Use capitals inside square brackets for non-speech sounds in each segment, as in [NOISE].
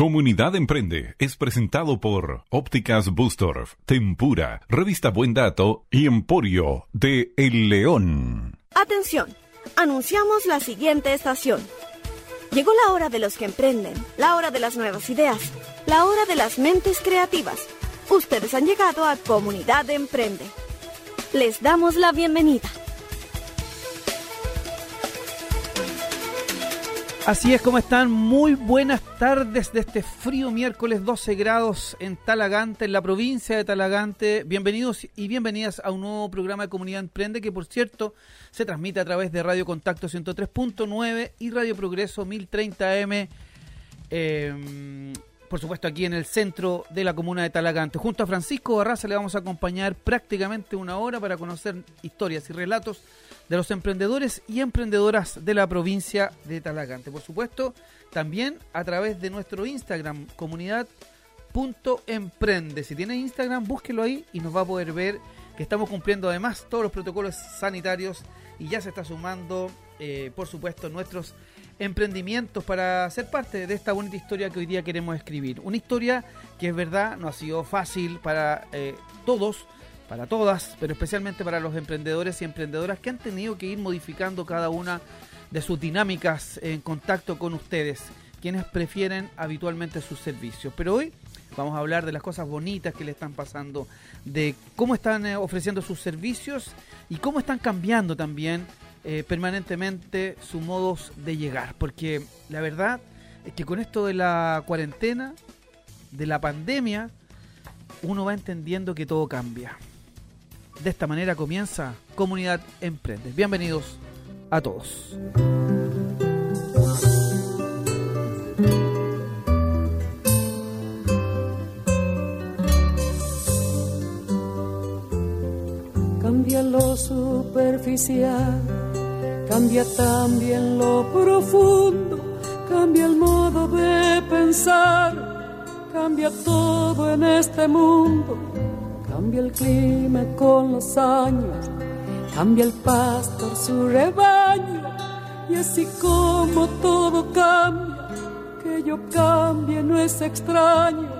Comunidad Emprende es presentado por Ópticas Bustorf, Tempura, Revista Buen Dato y Emporio de El León. Atención, anunciamos la siguiente estación. Llegó la hora de los que emprenden, la hora de las nuevas ideas, la hora de las mentes creativas. Ustedes han llegado a Comunidad Emprende. Les damos la bienvenida. Así es como están, muy buenas tardes de este frío miércoles 12 grados en Talagante, en la provincia de Talagante. Bienvenidos y bienvenidas a un nuevo programa de Comunidad Emprende que por cierto se transmite a través de Radio Contacto 103.9 y Radio Progreso 1030M. Eh, por supuesto aquí en el centro de la comuna de Talagante. Junto a Francisco Barraza le vamos a acompañar prácticamente una hora para conocer historias y relatos de los emprendedores y emprendedoras de la provincia de Talagante. Por supuesto, también a través de nuestro Instagram, comunidad.emprende. Si tiene Instagram, búsquelo ahí y nos va a poder ver que estamos cumpliendo además todos los protocolos sanitarios y ya se está sumando, eh, por supuesto, nuestros emprendimientos para ser parte de esta bonita historia que hoy día queremos escribir. Una historia que es verdad no ha sido fácil para eh, todos, para todas, pero especialmente para los emprendedores y emprendedoras que han tenido que ir modificando cada una de sus dinámicas en contacto con ustedes, quienes prefieren habitualmente sus servicios. Pero hoy vamos a hablar de las cosas bonitas que le están pasando, de cómo están eh, ofreciendo sus servicios y cómo están cambiando también eh, permanentemente sus modos de llegar. Porque la verdad es que con esto de la cuarentena, de la pandemia, uno va entendiendo que todo cambia. De esta manera comienza Comunidad Emprende. Bienvenidos a todos. Cambia lo superficial, cambia también lo profundo, cambia el modo de pensar, cambia todo en este mundo Cambia el clima con los años, cambia el pastor su rebaño, y así como todo cambia, que yo cambie no es extraño.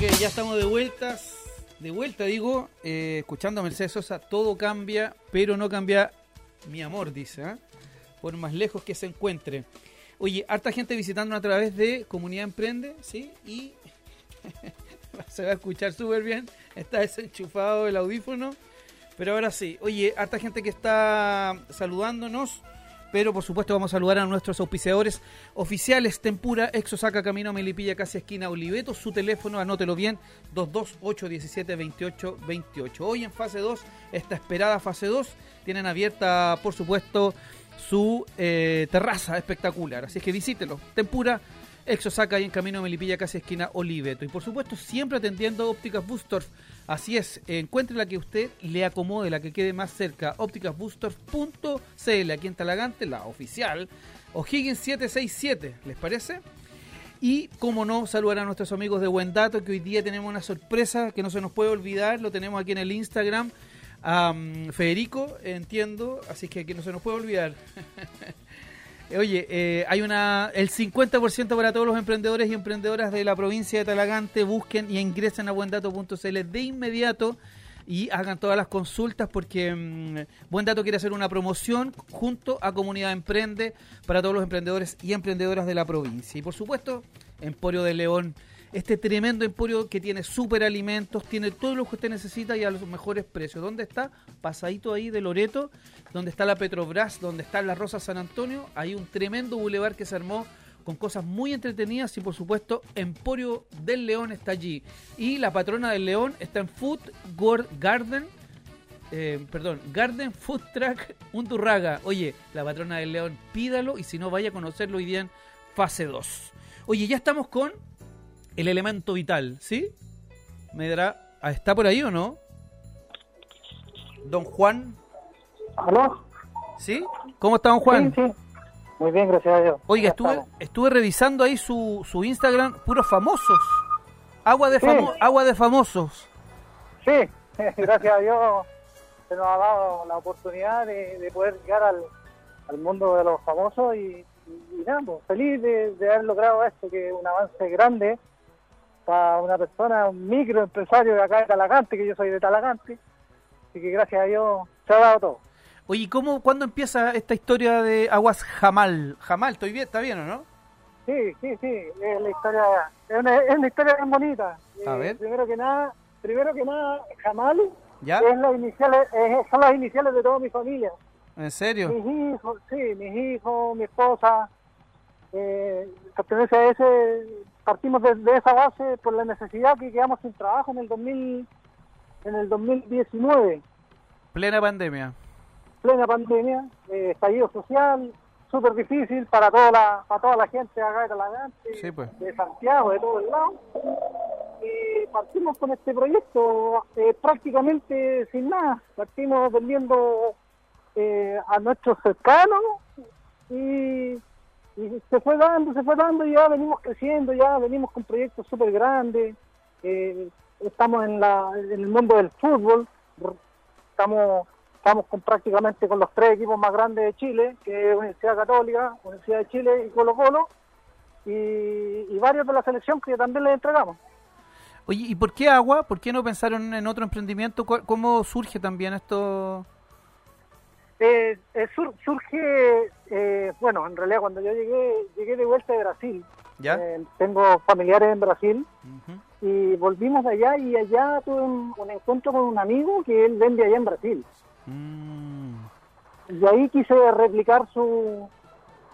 Ya estamos de vueltas. De vuelta, digo, eh, escuchando a Mercedes Sosa, todo cambia, pero no cambia mi amor, dice, ¿ah? por más lejos que se encuentre. Oye, harta gente visitándonos a través de Comunidad Emprende, ¿sí? Y [LAUGHS] se va a escuchar súper bien. Está desenchufado el audífono. Pero ahora sí. Oye, harta gente que está saludándonos. Pero por supuesto vamos a saludar a nuestros auspiciadores oficiales Tempura, Exosaca, Camino Melipilla, casi esquina Oliveto. Su teléfono, anótelo bien, 228-1728-28. Hoy en fase 2, esta esperada fase 2, tienen abierta, por supuesto, su eh, terraza espectacular. Así que visítelo. Tempura, Exosaca y en camino Melipilla, casi esquina Oliveto. Y por supuesto, siempre atendiendo ópticas Boosters. Así es, encuentre la que usted le acomode, la que quede más cerca. ópticasboosters.cl, aquí en Talagante, la oficial. O'Higgins 767, ¿les parece? Y, como no, saludar a nuestros amigos de Buen Dato, que hoy día tenemos una sorpresa que no se nos puede olvidar. Lo tenemos aquí en el Instagram. Federico, entiendo, así que aquí no se nos puede olvidar. [LAUGHS] Oye, eh, hay una el 50% para todos los emprendedores y emprendedoras de la provincia de Talagante. Busquen y ingresen a buendato.cl de inmediato y hagan todas las consultas porque mm, Buen Dato quiere hacer una promoción junto a Comunidad Emprende para todos los emprendedores y emprendedoras de la provincia. Y por supuesto, Emporio de León este tremendo emporio que tiene super alimentos, tiene todo lo que usted necesita y a los mejores precios. ¿Dónde está? Pasadito ahí de Loreto, donde está la Petrobras, donde está la Rosa San Antonio. Hay un tremendo bulevar que se armó con cosas muy entretenidas y por supuesto Emporio del León está allí. Y la patrona del León está en Food Garden. Eh, perdón, Garden Food Truck Undurraga. Oye, la patrona del León, pídalo y si no, vaya a conocerlo hoy día en fase 2. Oye, ya estamos con el elemento vital, ¿sí? Me dará. Ah, ¿Está por ahí o no? Don Juan. ¿Aló? ¿Sí? ¿Cómo está, don Juan? Sí, sí. Muy bien, gracias a Dios. Oiga, estuve, estuve revisando ahí su, su Instagram, puros famosos. Agua de, famo agua de famosos. Sí, [LAUGHS] gracias a Dios se nos ha dado la oportunidad de, poder llegar al, al, mundo de los famosos y, y, nada, pues, feliz de, de, haber logrado esto, que es un avance grande para una persona, un microempresario de acá de Talagante, que yo soy de Talagante. Así que gracias a Dios se ha dado todo. Oye, ¿cómo, ¿cuándo empieza esta historia de Aguas Jamal? Jamal, ¿estoy bien? ¿Está bien o no? Sí, sí, sí, es la historia, es una, es una historia bien bonita. A ver. Primero que nada, primero que nada, Jamal ¿Ya? Es las iniciales, son las iniciales de toda mi familia. ¿En serio? Mis hijos, sí, mis hijos, mi esposa, eh, pertenece a ese, partimos de, esa base por la necesidad que quedamos sin trabajo en el 2000, en el 2019. Plena pandemia. Plena pandemia, eh, estallido social, súper difícil para toda la para toda la gente acá de Talagante, pues. de Santiago, de todo el lado. Y partimos con este proyecto eh, prácticamente sin nada. Partimos vendiendo eh, a nuestros cercanos y y se fue dando, se fue dando y ya venimos creciendo, ya venimos con proyectos súper grandes, eh, estamos en, la, en el mundo del fútbol, estamos estamos con prácticamente con los tres equipos más grandes de Chile, que es Universidad Católica, Universidad de Chile y Colo Colo, y, varios de la selección que también les entregamos. Oye, ¿y por qué agua? ¿Por qué no pensaron en otro emprendimiento? ¿Cómo surge también esto? Eh, eh, surge, eh, bueno, en realidad cuando yo llegué, llegué de vuelta de Brasil. ¿Ya? tengo familiares en Brasil y volvimos de allá y allá tuve un, encuentro con un amigo que él vende allá en Brasil. Mm. Y ahí quise replicar su,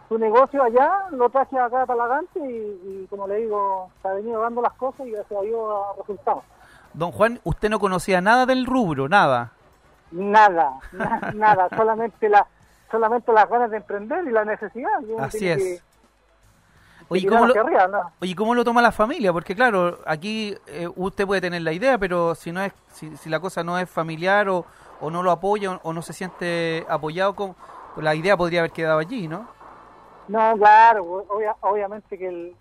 su negocio allá, lo traje acá a Talagante y, como le digo, se ha venido dando las cosas y gracias a Dios ha resultado. Don Juan, usted no conocía nada del rubro, nada. Nada, nada, [LAUGHS] solamente la solamente las ganas de emprender y la necesidad. Así es. oye, ¿cómo lo, toma la familia? Porque claro, aquí eh, usted puede tener la idea, pero si no es si, si la cosa no es familiar o, o no lo apoya o, no se siente apoyado, con, pues la idea podría haber quedado allí, ¿no? No, claro, obviamente que el,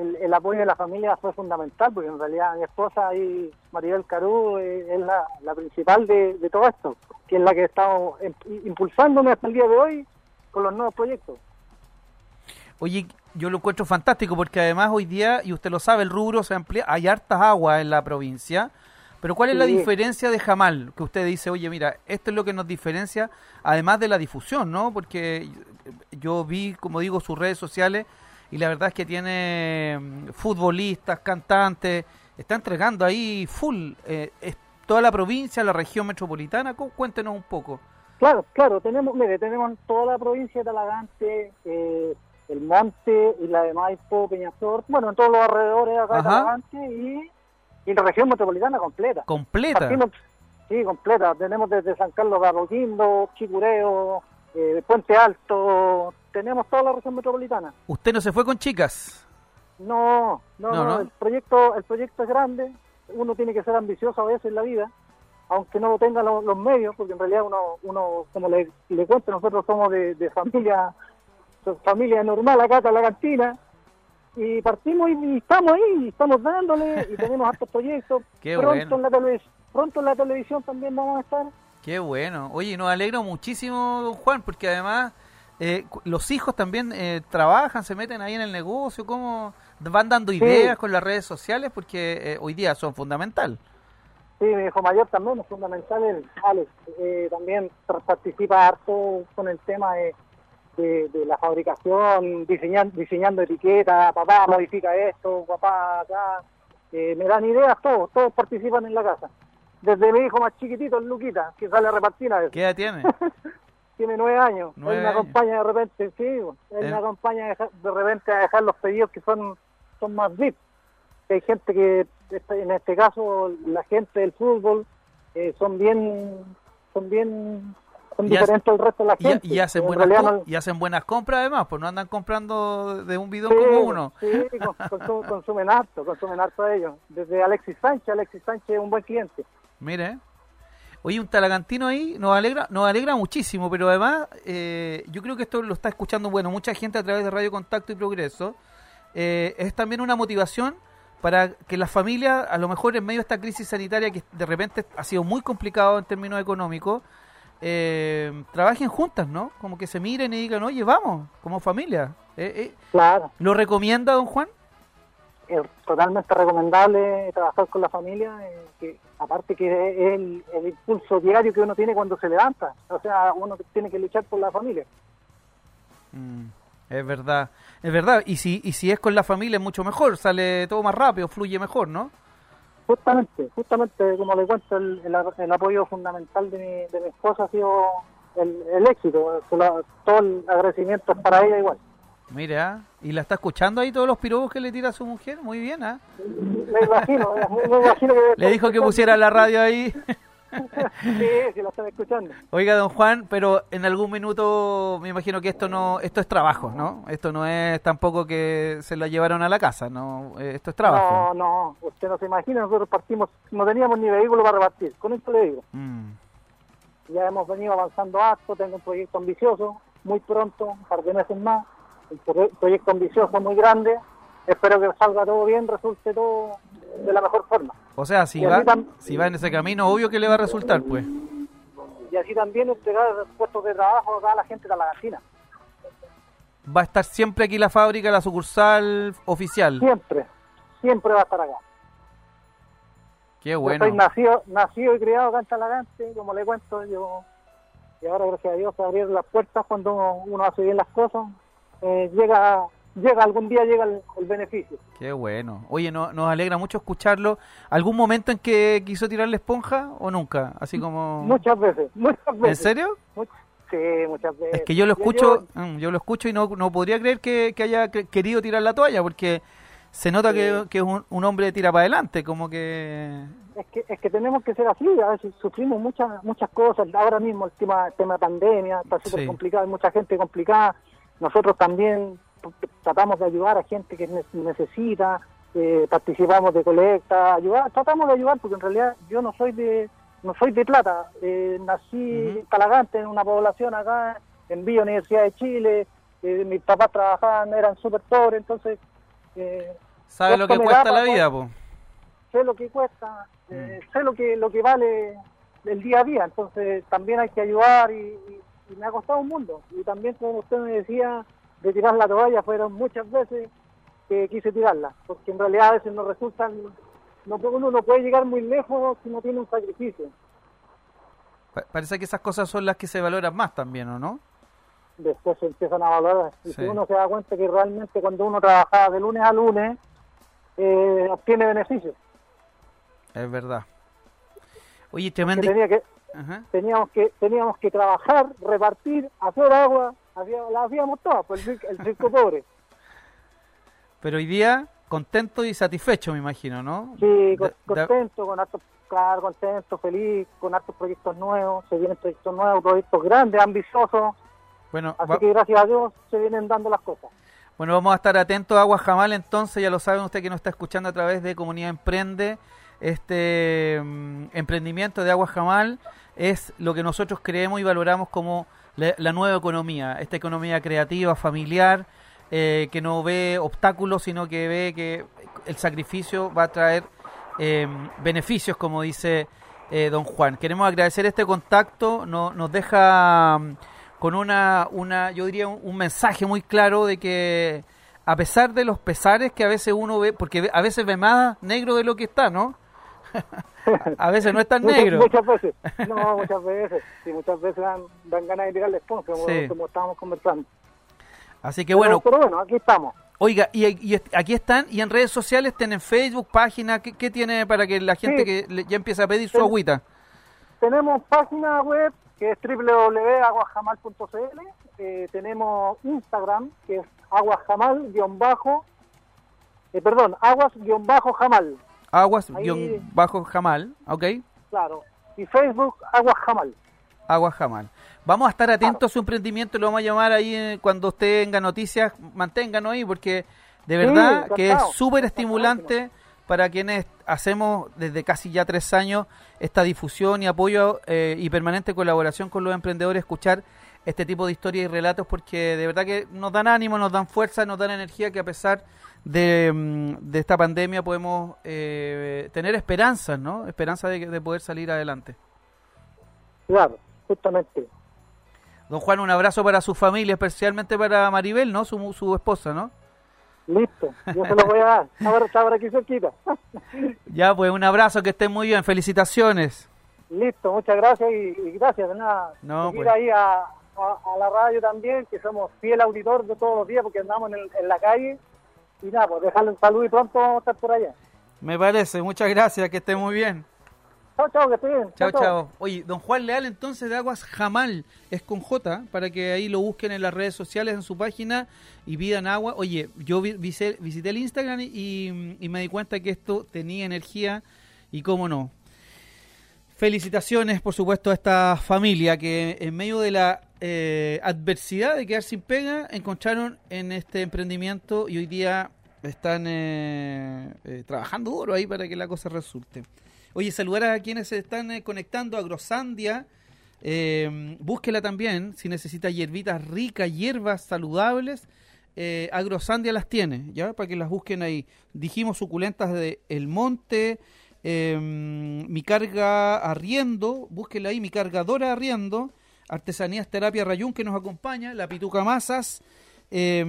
el, el apoyo de la familia fue fundamental, porque en realidad mi esposa y Maribel Carú eh, es la, la principal de, de todo esto, que es la que ha estado em- impulsándome hasta el día de hoy con los nuevos proyectos. Oye, yo lo encuentro fantástico porque además hoy día, y usted lo sabe, el rubro se amplía, hay hartas aguas en la provincia, pero ¿cuál es la diferencia de Jamal? Que usted dice, oye, mira, esto es lo que nos diferencia, además de la difusión, ¿no? Porque yo vi, como digo, sus redes sociales y la verdad es que tiene mm, futbolistas, cantantes, está entregando ahí full, eh, es toda la provincia, la región metropolitana, Cu- cuéntenos un poco. Claro, claro, tenemos, mire, tenemos toda la provincia de Talagante, eh, el Monte y la de Maipo, Peñaflor, bueno, en todos los alrededores acá de. Talagante y, y la región metropolitana completa. Completa. Partimos- sí, completa. Tenemos desde San Carlos de Apoquindo, Chicureo, eh, Puente Alto, tenemos toda la región metropolitana. Usted no se fue con chicas. No, no, No, el proyecto, el proyecto es grande. Uno tiene que ser ambicioso a veces en la vida, aunque no lo tenga lo- los medios, porque en realidad uno, uno como le, le cuento, nosotros somos de, de familia, familia normal acá en la cantina. Y partimos y, y estamos ahí, y estamos dándole, y tenemos [LAUGHS] hartos proyectos. Qué pronto, bueno. en la pronto en la televisión también vamos a estar. Qué bueno. Oye, nos alegra muchísimo, don Juan, porque además eh, los hijos también eh, trabajan, se meten ahí en el negocio, ¿cómo van dando ideas con las redes sociales? Porque eh, hoy día son fundamental. Sí, mi hijo mayor también es fundamental, el Alex, eh, también participa harto con el tema de, de, de la fabricación, diseñando, diseñando etiquetas, papá modifica esto, papá acá, eh, me dan ideas todos, todos participan en la casa. Desde mi hijo más chiquitito, el Luquita, que sale a repartir a veces. ¿Qué edad tiene? [LAUGHS] tiene nueve años. Nueve él me años. acompaña de repente, sí, él Eh. me acompaña de repente a dejar los pedidos que son, son más VIP. Hay gente que, este- en este caso, la gente del fútbol, eh, son bien, son bien, son Y hace- diferentes al resto de la gente. y hacen En buenas no- y hacen buenas compras además, pues no andan comprando de un bidón Sí, como uno. Sí, con- consu- consumen harto, consumen harto a ellos. Desde Alexis Sánchez, Alexis Sánchez es un buen cliente. Mire. Oye, un talagantino ahí nos alegra, nos alegra muchísimo, pero además eh, yo creo que esto lo está escuchando, bueno, mucha gente a través de Radio Contacto y Progreso. Eh, es también una motivación para que las familias, a lo mejor en medio de esta crisis sanitaria que de repente ha sido muy complicado en términos económicos, eh, trabajen juntas, ¿no? Como que se miren y digan, oye, vamos, como familia. Eh, eh, Claro. ¿Lo recomienda, don Juan? Es totalmente recomendable trabajar con la familia, eh, que aparte que es el, el impulso diario que uno tiene cuando se levanta, o sea, uno tiene que luchar por la familia. Mm, es verdad, es verdad. Y si, y si es con la familia es mucho mejor, sale todo más rápido, fluye mejor, ¿no? Justamente, justamente como le cuento, el, el, el apoyo fundamental de mi, de mi esposa ha sido el, el éxito, todo el agradecimiento es para ella igual. Mira, ¿y la está escuchando ahí todos los pirobos que le tira a su mujer? Muy bien, ¿ah? Me imagino, me imagino que... Le dijo que pusiera la radio ahí. [LAUGHS] Sí, sí, la están escuchando. Oiga, don Juan, pero en algún minuto me imagino que esto no, esto es trabajo, ¿no? Esto no es tampoco que se lo llevaron a la casa, ¿no? Eh, Esto es trabajo. No, no, usted no se imagina, nosotros partimos, no teníamos ni vehículo para repartir, con esto le digo. Mm, Ya hemos venido avanzando harto, tengo un proyecto ambicioso, muy pronto, un par de meses más, un pro- proyecto ambicioso muy grande, espero que salga todo bien, resulte todo de la mejor forma. O sea, si Y va, si va en ese camino, obvio que le va a resultar, pues. Y así también entregar puestos de trabajo acá a la gente de la cantina. Va a estar siempre aquí la fábrica, la sucursal oficial. Siempre, siempre va a estar acá. Qué Yo bueno. soy nacido, nacido y criado acá en Talagante, como le cuento, yo y ahora gracias a Dios se abrieron las puertas cuando uno hace bien las cosas, eh, llega, llega algún día llega el, el beneficio. Qué bueno. Oye, no, nos alegra mucho escucharlo. ¿Algún momento en que quiso tirarle esponja o nunca? Así como... Muchas veces, muchas ¿En veces. serio? Much- sí, muchas veces. Es que yo lo escucho, mm, yo lo escucho y no, no podría creer que, que haya que- querido tirar la toalla, porque se nota que, que es un, un hombre de tira para adelante, como que... es que es que tenemos que ser así, a veces sufrimos muchas muchas cosas, ahora mismo el tema, el tema de pandemia está súper Sí. complicado, hay mucha gente complicada, nosotros también tratamos de ayudar a gente que ne- necesita, eh, participamos de colecta, ayudar, tratamos de ayudar porque en realidad yo no soy de no soy de plata, eh, nací Ujú. en Talagante, en una población acá, en Villa Universidad de Chile, eh, mis papás trabajaban, eran súper pobres, entonces eh, Sabe lo que cuesta da la vida, po. sé lo que cuesta, eh, Mm. sé lo que lo que vale el día a día, entonces también hay que ayudar y, y- y me ha costado un mundo. Y también como usted me decía, de tirar la toalla fueron muchas veces que quise tirarla, porque en realidad a veces no resultan, no, uno no puede llegar muy lejos si no tiene un sacrificio. Pa- Parece que esas cosas son las que se valoran más también, ¿o no? Después se empiezan a valorar. Y Sí. si uno se da cuenta que realmente cuando uno trabaja de lunes a lunes, eh, obtiene beneficios. Es verdad. Oye, Que tremendo. tenía que, Ajá. teníamos que teníamos que trabajar, repartir, hacer agua, hacía- la hacíamos todas, pues el, el circo [LAUGHS] pobre. Pero hoy día, contento y satisfecho, me imagino, ¿no? Sí, con- contento, con hartos, claro, contento, feliz, con hartos proyectos nuevos, se vienen proyectos nuevos, proyectos grandes, ambiciosos, bueno, así va- que gracias a Dios se vienen dando las cosas. Bueno, vamos a estar atentos a Agua Jamal, entonces, ya lo saben usted que nos está escuchando a través de Comunidad Emprende. Este mm, emprendimiento de Agua Jamal es lo que nosotros creemos y valoramos como la, nueva economía, esta economía creativa, familiar, eh, que no ve obstáculos, sino que ve que el sacrificio va a traer eh, beneficios, como dice eh, don Juan. Queremos agradecer este contacto, no- nos deja mm, con una, una yo diría, un, mensaje muy claro de que a pesar de los pesares que a veces uno ve, porque a veces ve más negro de lo que está, ¿no? A veces no es tan Muchas, negro. muchas veces, no, [LAUGHS] muchas veces, sí, muchas veces dan, dan ganas de tirarle esponja, como, Sí. como estábamos conversando. Así que bueno, pero, bueno, aquí estamos. oiga, y, aquí están, y en redes sociales tienen Facebook, página, ¿qué, qué tiene para que la gente Sí. que le- ya empiece a pedir su Ten- agüita? Tenemos página web que es www.aguajamal.cl, eh, tenemos Instagram que es aguasjamal-bajo, eh, perdón, aguas-jamal, Aguas-Jamal, ¿ok? claro, y Facebook aguasjamal. Agua Jamal. Vamos a estar atentos a su emprendimiento, lo vamos a llamar ahí eh, cuando usted tenga noticias, manténganos ahí porque de Sí, verdad que es súper estimulante para quienes hacemos desde casi ya tres años esta difusión y apoyo eh, y permanente colaboración con los emprendedores, escuchar este tipo de historias y relatos porque de verdad que nos dan ánimo, nos dan fuerza, nos dan energía que a pesar de, mm, de esta pandemia podemos eh, tener esperanzas, ¿no? Esperanza de, de poder salir adelante. Claro, justamente. Don Juan, un abrazo para su familia, especialmente para Maribel, ¿no? Su, su esposa, ¿no? Listo, yo se lo voy a dar. Ahora está por aquí cerquita. [LAUGHS] Ya, pues un abrazo, que estén muy bien, felicitaciones. Listo, muchas gracias y, y gracias de nada. No, Seguir pues. ahí a, a- a la radio también, que somos fiel auditor de todos los días porque andamos en, el- en la calle. Y nada, pues dejarle un saludo y pronto vamos a estar por allá. Me parece, muchas gracias, que esté muy bien. Chao, chao, que esté bien. Chao, chao. Oye, don Juan Leal, entonces de Aguas Jamal, es con J, para que ahí lo busquen en las redes sociales, en su página y pidan agua. Oye, yo visité el Instagram y, y me di cuenta que esto tenía energía y cómo no. Felicitaciones, por supuesto, a esta familia que en medio de la eh, adversidad de quedar sin pega, encontraron en este emprendimiento y hoy día están eh, eh, trabajando duro ahí para que la cosa resulte. Oye, saludar a quienes se están eh, conectando a Grosandia. Búsquela también si necesita hierbitas ricas, hierbas saludables. Agrosandia las tiene, ¿ya? Para que las busquen ahí. Dijimos suculentas de El Monte, Mi Carga Arriendo, búsquela ahí, Mi Cargadora Arriendo, Artesanías Terapia Rayún que nos acompaña, La Pituca Masas, eh,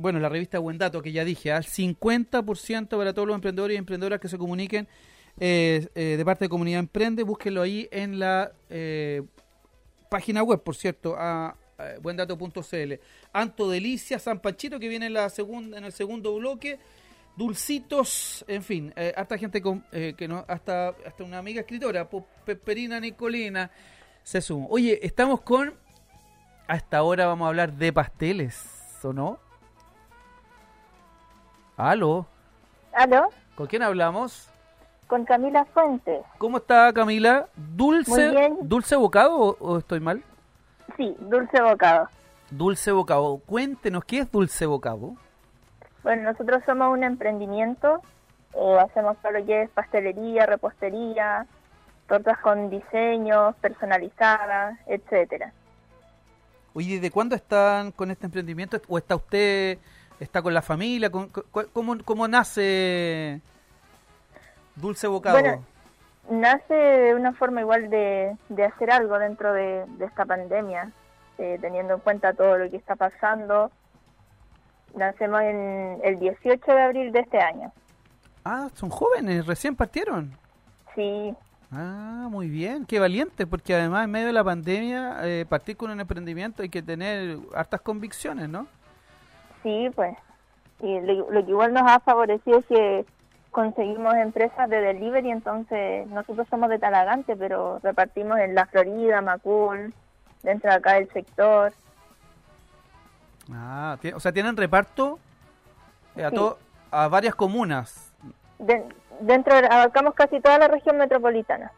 bueno, la revista Buen Dato que ya dije, al 50% para todos los emprendedores y emprendedoras que se comuniquen eh, eh, de parte de Comunidad Emprende, búsquenlo ahí en la eh, página web, por cierto, a, buendato.cl. Anto Delicia, San Panchito, que viene en, la segunda, en el segundo bloque. Dulcitos, en fin, eh, harta gente con, eh, que no, hasta, hasta una amiga escritora, Peperina Nicolina, se sumó. Oye, estamos con, hasta ahora vamos a hablar de pasteles, ¿o no? ¿Aló? ¿Aló? ¿Con quién hablamos? Con Camila Fuentes. ¿Cómo está Camila? ¿Dulce, Muy bien. ¿dulce bocado o, o estoy mal? Sí, Dulce Bocado. Dulce bocado. Cuéntenos, ¿qué es dulce bocado? Bueno, nosotros somos un emprendimiento. eh, hacemos lo que es pastelería, repostería, tortas con diseños, personalizadas, etcétera. Oye, ¿desde cuándo están con este emprendimiento? ¿O está usted ¿Está con la familia? ¿Con- cu- ¿Cómo, cómo nace Dulce Bocado? Bueno, nace de una forma igual de, de hacer algo dentro de, de esta pandemia, eh, teniendo en cuenta todo lo que está pasando. Nacemos en el 18 de abril de este año. Ah, son jóvenes, recién partieron. Sí, Ah, muy bien, qué valiente, porque además en medio de la pandemia eh, partir con un emprendimiento hay que tener hartas convicciones, ¿no? sí, pues. Y lo, lo que igual nos ha favorecido es que conseguimos empresas de delivery, entonces nosotros somos de Talagante, pero repartimos en La Florida, Macul, dentro de acá del sector. Ah, o sea, tienen reparto eh, a, Sí. to- a varias comunas. De- dentro de- abarcamos casi toda la región metropolitana.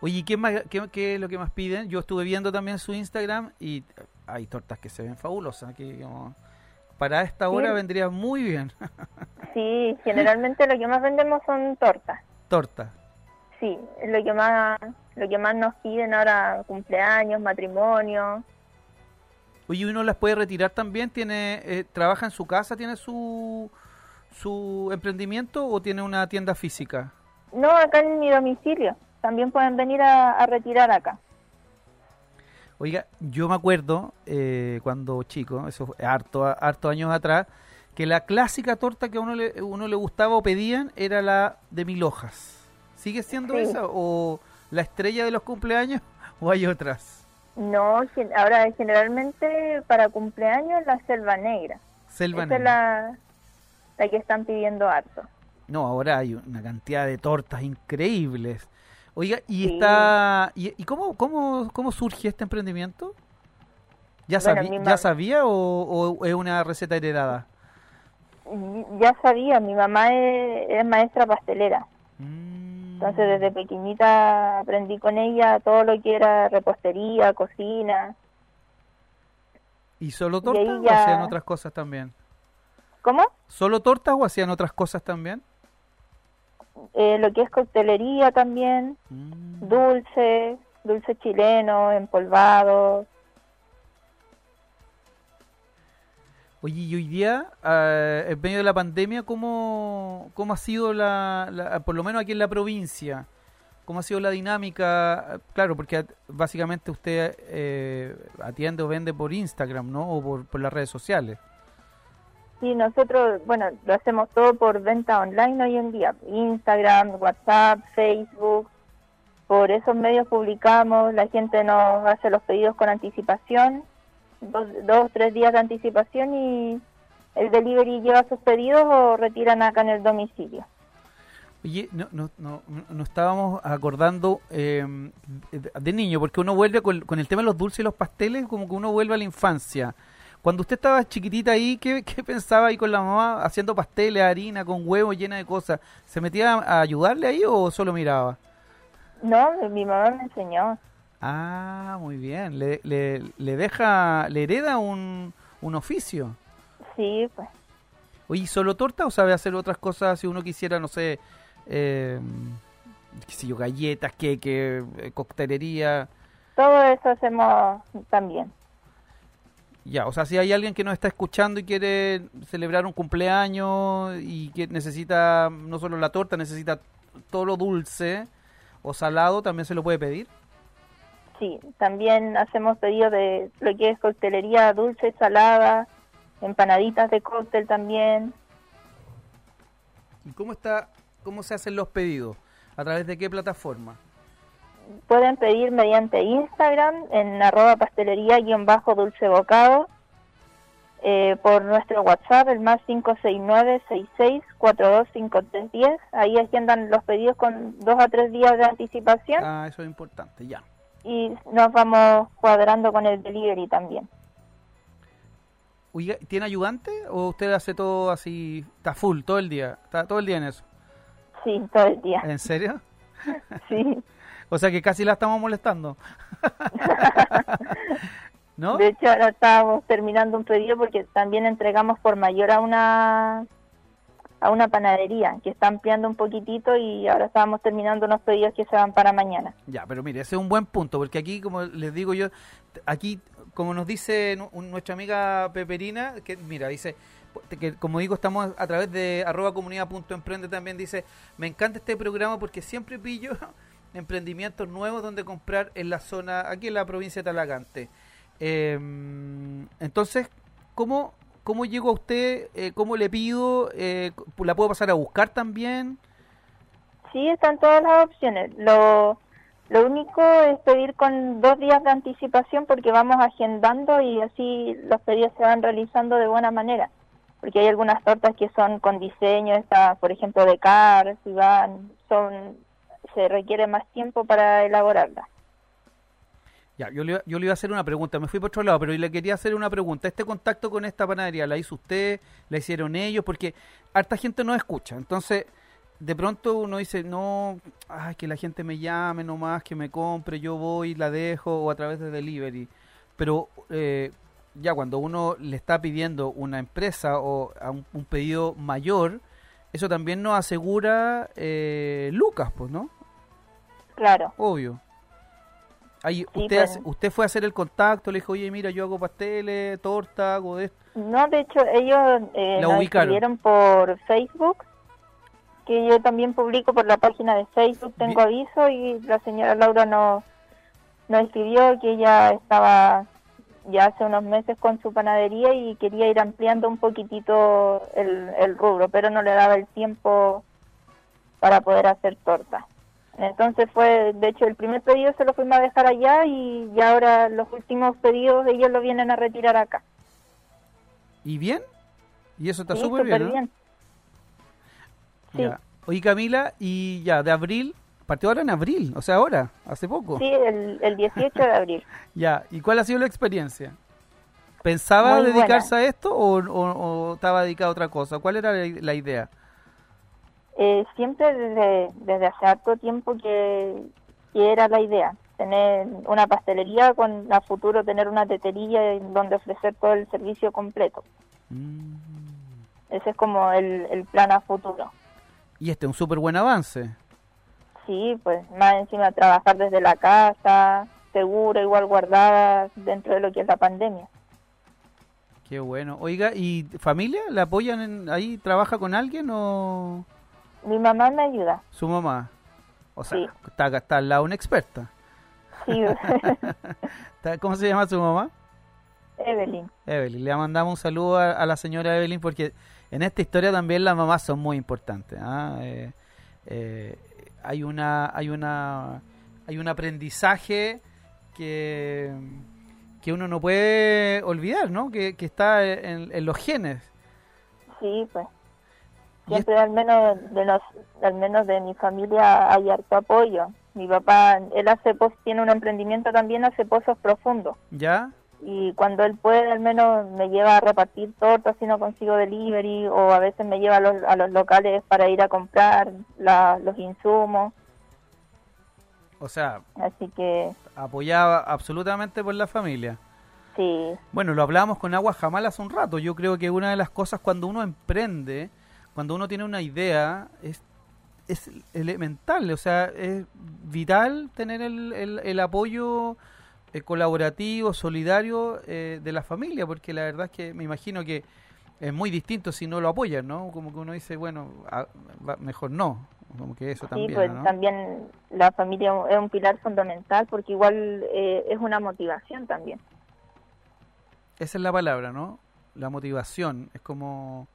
Oye, ¿y ¿qué, más, qué, qué es lo que más piden? Yo estuve viendo también su Instagram y hay tortas que se ven fabulosas. Que, para esta Sí. hora vendría muy bien. [LAUGHS] Sí, generalmente lo que más vendemos son tortas. Torta. Sí, es lo que más lo que más nos piden ahora cumpleaños, matrimonio. Oye, ¿uno las puede retirar también? ¿Tiene eh, ¿Trabaja en su casa? ¿Tiene su, su emprendimiento o tiene una tienda física? No, acá en mi domicilio. También pueden venir a, a retirar acá. Oiga, yo me acuerdo eh, cuando chico, eso fue harto, harto años atrás, que la clásica torta que a uno le, uno le gustaba o pedían era la de mil hojas. ¿Sigue siendo Sí. esa o la estrella de los cumpleaños [LAUGHS] o hay otras? No, ahora generalmente para cumpleaños la selva negra. Selva Esa es Negra. la, la que están pidiendo harto. No, ahora hay una cantidad de tortas increíbles. Oiga, ¿y Sí. está y, y cómo, cómo, cómo surge este emprendimiento? ¿Ya, Bueno, sabí- ¿ya sabía o, o es una receta heredada? Y- Ya sabía, mi mamá es, es maestra pastelera. Mm. Entonces desde pequeñita aprendí con ella todo lo que era repostería, cocina. ¿Y solo tortas o hacían otras cosas también? ¿Cómo? ¿Solo tortas o hacían otras cosas también? Eh, lo que es coctelería también, Mm. dulce, dulce chileno, empolvado. Oye, y hoy día, ah, en medio de la pandemia, ¿cómo, cómo ha sido la, la- por lo menos aquí en la provincia, cómo ha sido la dinámica? Claro, porque básicamente usted eh, atiende o vende por Instagram, ¿no? O por, por las redes sociales. Sí, nosotros, bueno, lo hacemos todo por venta online hoy en día. Instagram, WhatsApp, Facebook. Por esos medios publicamos, la gente nos hace los pedidos con anticipación, dos, dos tres días de anticipación y el delivery lleva sus pedidos o retiran acá en el domicilio. Oye, no, no, no, no- estábamos acordando eh, de, niño, porque uno vuelve con el tema de los dulces y los pasteles, como que uno vuelve a la infancia. Cuando usted estaba chiquitita ahí, ¿qué, [LAUGHS] qué pensaba ahí con la mamá haciendo pasteles, harina, con huevos llena de cosas? ¿Se metía a ayudarle ahí o solo miraba? No, mi mamá me enseñó. Ah, muy bien. Le, le, le deja, le hereda un, un oficio. Sí, pues. Oye, ¿y ¿solo torta o sabe hacer otras cosas si uno quisiera, no sé, eh, qué sé yo, galletas, queque, eh, coctelería? Todo eso hacemos también. Ya, o sea, si hay alguien que nos está escuchando y quiere celebrar un cumpleaños y que necesita no solo la torta, necesita todo lo dulce o salado, también se lo puede pedir. Sí, también hacemos pedidos de lo que es coctelería dulce, salada, empanaditas de cóctel también. ¿Y cómo está, cómo se hacen los pedidos? ¿A través de qué plataforma? Pueden pedir mediante Instagram en arroba pastelería-dulce bocado, eh, por nuestro WhatsApp, el más 569-66425310. Ahí agendan los pedidos con dos a tres días de anticipación Ah, eso es importante, ya. y nos vamos cuadrando con el delivery también. Oiga, ¿tiene ayudante o usted hace todo así, está full todo el día? ¿Está todo el día en eso? Sí, todo el día. ¿En serio? [LAUGHS] Sí. O sea que casi la estamos molestando. [LAUGHS] ¿No? De hecho, ahora estábamos terminando un pedido porque también entregamos por mayor a una a una panadería que está ampliando un poquitito y ahora estábamos terminando unos pedidos que se van para mañana. Ya, pero mire, ese es un buen punto, porque aquí, como les digo yo, aquí, como nos dice nuestra amiga Peperina, que mira, dice, que como digo, estamos a través de arroba comunidad.emprende también dice, me encanta este programa porque siempre pillo emprendimientos nuevos donde comprar en la zona, aquí en la provincia de Talagante. Em, entonces, ¿cómo, ¿cómo llego a usted? Eh, ¿Cómo le pido? Eh, ¿La puedo pasar a buscar también? Sí, están todas las opciones. Lo, lo único es pedir con dos días de anticipación porque vamos agendando y así los pedidos se van realizando de buena manera. Porque hay algunas tortas que son con diseño, esta, por ejemplo, de cars, y van, son, se requiere más tiempo para elaborarlas. Ya, yo le, yo le iba a hacer una pregunta, me fui por otro lado, pero le quería hacer una pregunta. ¿Este contacto con esta panadería la hizo usted? ¿La hicieron ellos? Porque harta gente no escucha. Entonces, de pronto uno dice, no, ay, que la gente me llame nomás, que me compre, yo voy, la dejo, o a través de delivery. Pero eh, ya cuando uno le está pidiendo una empresa o a un, pedido mayor, eso también nos asegura eh, Lucas, pues, ¿no? Claro. Obvio. Ahí, usted, pues. usted fue a hacer el contacto, le dijo, oye, mira, yo hago pasteles, torta, hago de esto. No, de hecho, ellos eh, nos por Facebook que yo también publico por la página de Facebook, tengo aviso y la señora Laura nos, nos escribió que ella estaba ya hace unos meses con su panadería y quería ir ampliando un poquitito el, el rubro, pero no le daba el tiempo para poder hacer torta. Entonces fue, de hecho, el primer pedido se lo fuimos a dejar allá y ahora los últimos pedidos ellos lo vienen a retirar acá. ¿Y bien? ¿Y eso está súper bien, bien. Oye, Camila, y ya, de abril, partió ahora en abril, o sea, ahora, hace poco. Sí, el, 18 de abril. [LAUGHS] ya, ¿y cuál ha sido la experiencia? ¿Pensaba dedicarse a esto o, estaba dedicado a otra cosa? ¿Cuál era la, idea? Eh, siempre desde, desde hace harto tiempo que, era la idea, tener una pastelería con a futuro tener una tetería donde ofrecer todo el servicio completo. Mm. Ese es como el, el plan a futuro. Y este es un súper buen avance. Sí, pues más encima trabajar desde la casa, segura, igual guardada dentro de lo que es la pandemia. Qué bueno. Oiga, ¿y familia? ¿La apoyan ahí? ¿Trabaja con alguien o...? Mi mamá me ayuda. ¿Su mamá? O sea, está, está al lado una experta. Sí. [LAUGHS] ¿Cómo se llama su mamá? Evelyn. Evelyn. Le mandamos un saludo a la señora Evelyn porque en esta historia también las mamás son muy importantes. ¿ah? Eh, eh, hay una, hay una, hay un aprendizaje que, que uno no puede olvidar, ¿no? Que, está en, los genes. Sí, pues. Siempre, al menos de los, al menos de mi familia, hay harto apoyo. Mi papá, él hace tiene un emprendimiento también, hace pozos profundos. ¿Ya? Y cuando él puede al menos me lleva a repartir tortas si no consigo delivery o a veces me lleva a los, a los locales para ir a comprar los insumos. O sea, así que apoyaba absolutamente por la familia. Sí. Bueno, lo hablábamos con Agua Jamal hace un rato. Yo creo que una de las cosas cuando uno emprende, cuando uno tiene una idea, es, es elemental, o sea, es vital tener el, el, el apoyo eh, colaborativo, solidario eh, de la familia, porque la verdad es que me imagino que es muy distinto si no lo apoyan, ¿no? Como que uno dice, bueno, mejor no, como que eso también. Sí, pues también la familia es un pilar fundamental porque igual eh, es una motivación también. Esa es la palabra, ¿no? La motivación, es como,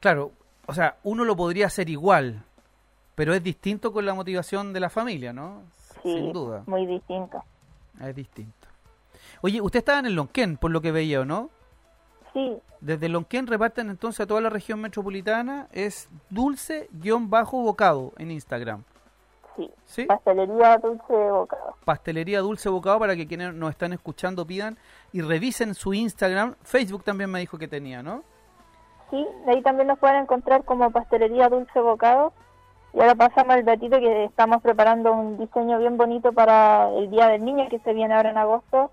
claro, o sea, uno lo podría hacer igual, pero es distinto con la motivación de la familia, ¿no? Sí, Sin duda. Muy distinto. Es distinto. Oye, usted estaba en el Lonquén, por lo que veía, no? Sí. Desde Lonquén reparten entonces a toda la región metropolitana. Es dulce-bocado en Instagram. Sí. sí. Pastelería Dulce Bocado. Pastelería Dulce Bocado para que quienes nos están escuchando pidan y revisen su Instagram. Facebook también me dijo que tenía, ¿no? Sí, ahí también nos pueden encontrar como Pastelería Dulce Bocado. Y ahora pasamos al datito que estamos preparando un diseño bien bonito para el Día del Niño que se viene ahora en agosto.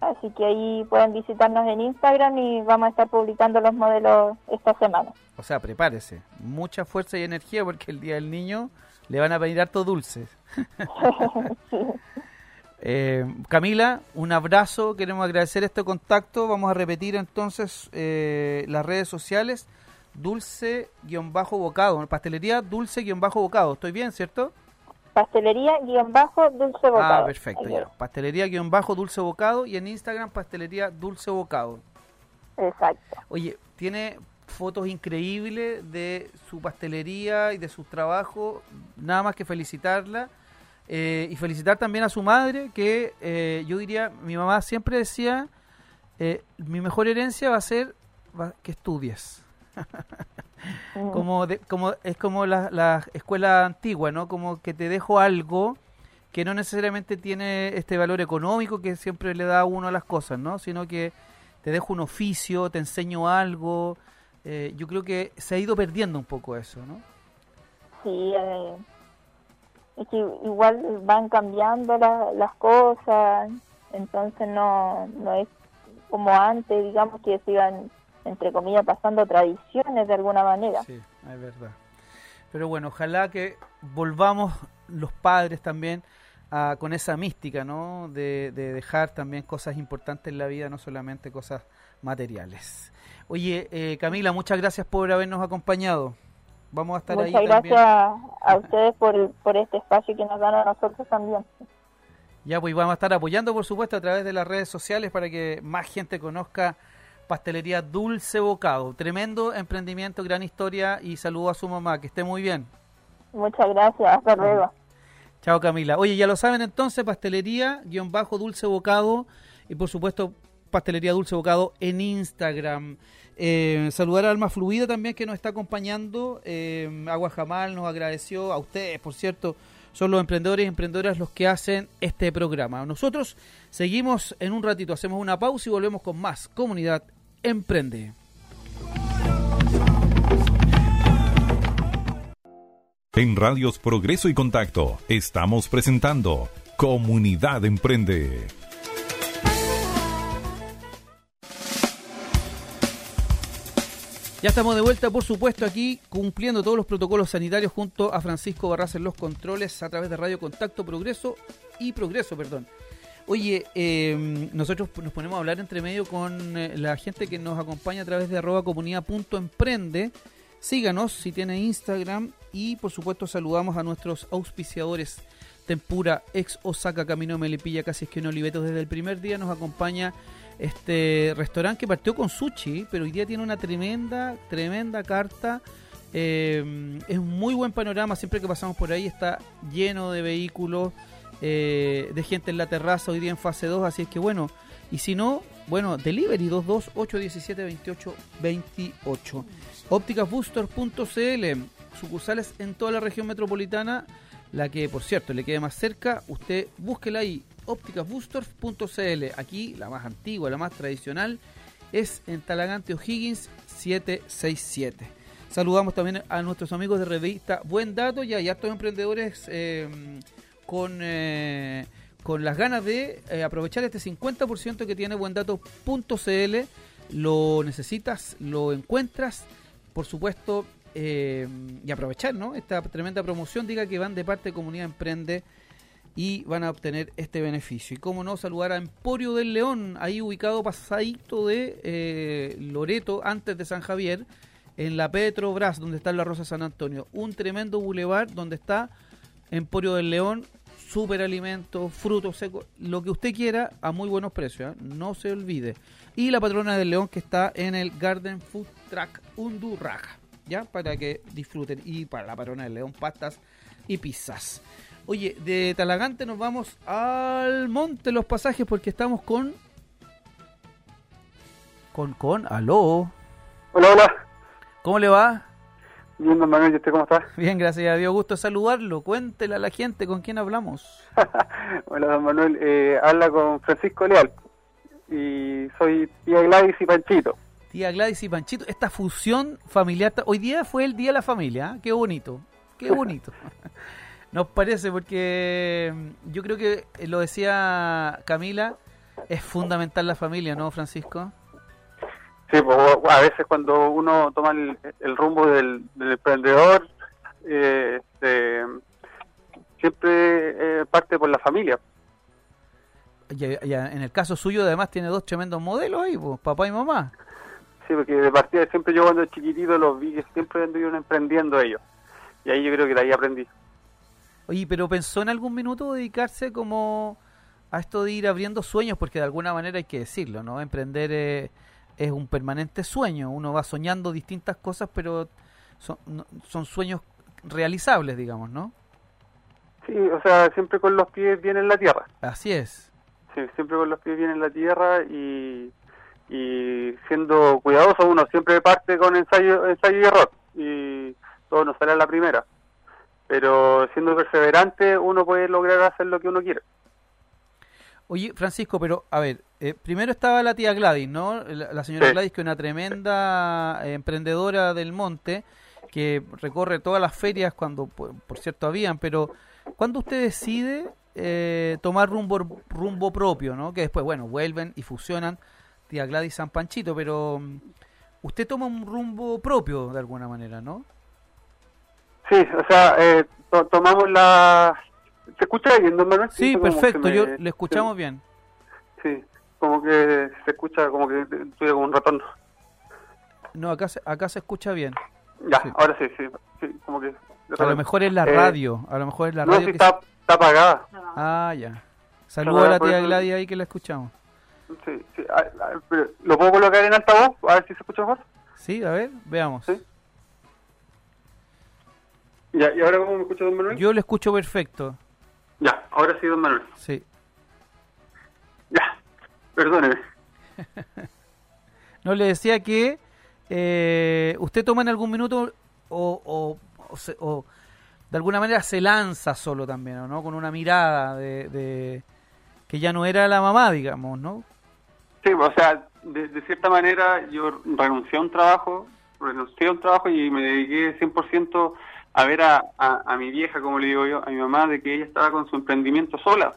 Así que ahí pueden visitarnos en Instagram y vamos a estar publicando los modelos esta semana. O sea, prepárese. Mucha fuerza y energía porque el Día del Niño le van a pedir harto dulces. [LAUGHS] [LAUGHS] Eh, Camila, un abrazo, queremos agradecer este contacto. Vamos a repetir entonces eh, las redes sociales. Dulce-bocado, pastelería Dulce-bocado. ¿Estoy bien, cierto? Pastelería-dulce bocado. Ah, perfecto, ya. Pastelería-dulce bocado y en Instagram pastelería dulce bocado. Exacto. Oye, tiene fotos increíbles de su pastelería y de su trabajo. Nada más que felicitarla. Eh, y felicitar también a su madre, que eh, yo diría, mi mamá siempre decía, eh, mi mejor herencia va a ser que estudies. [LAUGHS] Como, como Es como la, la, escuela antigua, ¿no? Como que te dejo algo que no necesariamente tiene este valor económico que siempre le da a uno a las cosas, ¿no? Sino que te dejo un oficio, te enseño algo. yo creo que se ha ido perdiendo un poco eso, ¿no? Sí, es que igual van cambiando las cosas, entonces no, no es como antes, digamos, que se iban, entre comillas, pasando tradiciones de alguna manera. Sí, es verdad. Pero bueno, ojalá que volvamos los padres también a, con esa mística, ¿no? De, de, dejar también cosas importantes en la vida, no solamente cosas materiales. Oye, eh, Camila, muchas gracias por habernos acompañado. Vamos a estar Muchas ahí gracias a ustedes por, por este espacio que nos dan a nosotros también. Ya, pues vamos a estar apoyando, por supuesto, a través de las redes sociales para que más gente conozca Pastelería Dulce Bocado. Tremendo emprendimiento, gran historia y saludo a su mamá. Que esté muy bien. Muchas gracias. Hasta luego. Chao, Camila. Oye, ya lo saben entonces, Pastelería, guion bajo Dulce Bocado y, por supuesto, Pastelería Dulce Bocado en Instagram. Eh, saludar a Alma Fluida también que nos está acompañando. Eh, Agua Jamal nos agradeció a ustedes, por cierto. Son los emprendedores y emprendedoras los que hacen este programa. Nosotros seguimos en un ratito, hacemos una pausa y volvemos con más. Comunidad Emprende. En Radios Progreso y Contacto estamos presentando Comunidad Emprende. Ya estamos de vuelta, por supuesto, aquí cumpliendo todos los protocolos sanitarios junto a Francisco Barras en los controles a través de Radio Contacto Progreso y Progreso, perdón. Oye, em, nosotros nos ponemos a hablar entre medio con eh, la gente que nos acompaña a través de arroba comunidad.emprende. Síganos si tiene Instagram y por supuesto saludamos a nuestros auspiciadores. Tempura, ex Osaka, Camino Melipilla, casi es que en Olivetos desde el primer día nos acompaña este restaurante que partió con sushi, pero hoy día tiene una tremenda, tremenda carta. Eh, es muy buen panorama, siempre que pasamos por ahí está lleno de vehículos, eh, de gente en la terraza, hoy día en fase 2, así es que bueno, y si no, bueno, delivery 228172828. Ópticasbooster.cl, sucursales en toda la región metropolitana, la que por cierto le quede más cerca, usted búsquela ahí, ópticasboosters.cl. Aquí la más antigua, la más tradicional, es en Talagante O'Higgins 767. Saludamos también a nuestros amigos de revista Buen Dato y a estos emprendedores eh, con, eh, con las ganas de eh, aprovechar este 50% que tiene buendato.cl. Lo necesitas, lo encuentras, por supuesto, y aprovechar ¿no? esta tremenda promoción. Diga que van de parte de Comunidad Emprende y van a obtener este beneficio. Y cómo no, saludar a Emporio del León, ahí ubicado pasadito de eh, Loreto, antes de San Javier, en la Petro Brás, donde está la Rosa San Antonio. Un tremendo bulevar donde está Emporio del León, super alimentos, frutos secos, lo que usted quiera a muy buenos precios, ¿eh? no se olvide. Y la patrona del León que está en el Garden Food Track Undurraga, ¿ya? Para que disfruten. Y para la patrona del León, pastas y pizzas. Oye, de Talagante nos vamos al monte los pasajes porque estamos con. Con, con, aló. Hola, hola. ¿Cómo le va? Bien, don Manuel, ¿y usted cómo está? [LAUGHS] Bien, gracias a Dios. Gusto saludarlo. Cuéntele a la gente con quién hablamos. [LAUGHS] hola, don Manuel. Eh, habla con Francisco Leal. Y soy tía Gladys y Panchito. Tía Gladys y Panchito. Esta fusión familiar. Hoy día fue el Día de la Familia. ¿eh? Qué bonito. Qué [LAUGHS] bonito. Nos parece porque mm, yo creo que eh, lo decía Camila, es fundamental la familia, ¿no, Francisco? Sí, pues, a veces cuando uno toma el, rumbo del, emprendedor, eh, este, siempre eh, parte por la familia. en el caso suyo además tiene dos tremendos modelos ahí, pues, papá y mamá. Sí, porque de partida siempre yo cuando chiquitito los vi que siempre anduvieron emprendiendo ellos. Y ahí yo creo que de ahí aprendí. Oye, pero pensó en algún minuto dedicarse como a esto de ir abriendo sueños, porque de alguna manera hay que decirlo, ¿no? Emprender eh, es un permanente sueño, uno va soñando distintas cosas, pero son, son sueños realizables, digamos, ¿no? Sí, o sea, siempre con los pies bien en la tierra. Así es. Sí, siempre con los pies bien en la tierra y, y siendo cuidadoso, uno siempre parte con ensayo, ensayo y error y todo nos sale a la primera pero siendo perseverante uno puede lograr hacer lo que uno quiere. Oye, Francisco, pero a ver, eh, primero estaba la tía Gladys, ¿no? La, señora Gladys, que es una tremenda eh, emprendedora del monte, que recorre todas las ferias cuando, por, cierto, habían, pero ¿cuándo usted decide eh, tomar rumbo, rumbo propio, ¿no? Que después, bueno, vuelven y fusionan tía Gladys San Panchito, pero mm, usted toma un rumbo propio de alguna manera, ¿no? Sí, o sea, eh, tomamos la... ¿Se escucha bien, don Manuel? Sí, perfecto, yo le escuchamos bien. Sí, como que se escucha como que estoy como un ratón. No, acá se, acá se escucha bien. Ya, ahora sí, sí, sí, como que... A lo mejor es la eh, radio, a lo mejor es la radio. Sí, está, está, apagada. Ah, ya. Saludos a la tía Gladys ahí que la escuchamos. Sí, sí. ¿Lo puedo colocar en altavoz? A ver si se escucha mejor. Sí, a ver, veamos. Sí. Ya, ¿y ahora cómo me escucha don Manuel? Yo le escucho perfecto. Ya, ahora sí, don Manuel. Sí. Perdóneme. [LAUGHS] no, le decía que eh, usted toma en algún minuto o, o, de alguna manera se lanza solo también, ¿no? Con una mirada de, de, que ya no era la mamá, digamos, ¿no? Sí, o sea, de, de cierta manera yo renuncié a un trabajo, renuncié a un trabajo y me dediqué 100% a ver a, a, mi vieja, como le digo yo, a mi mamá, de que ella estaba con su emprendimiento sola.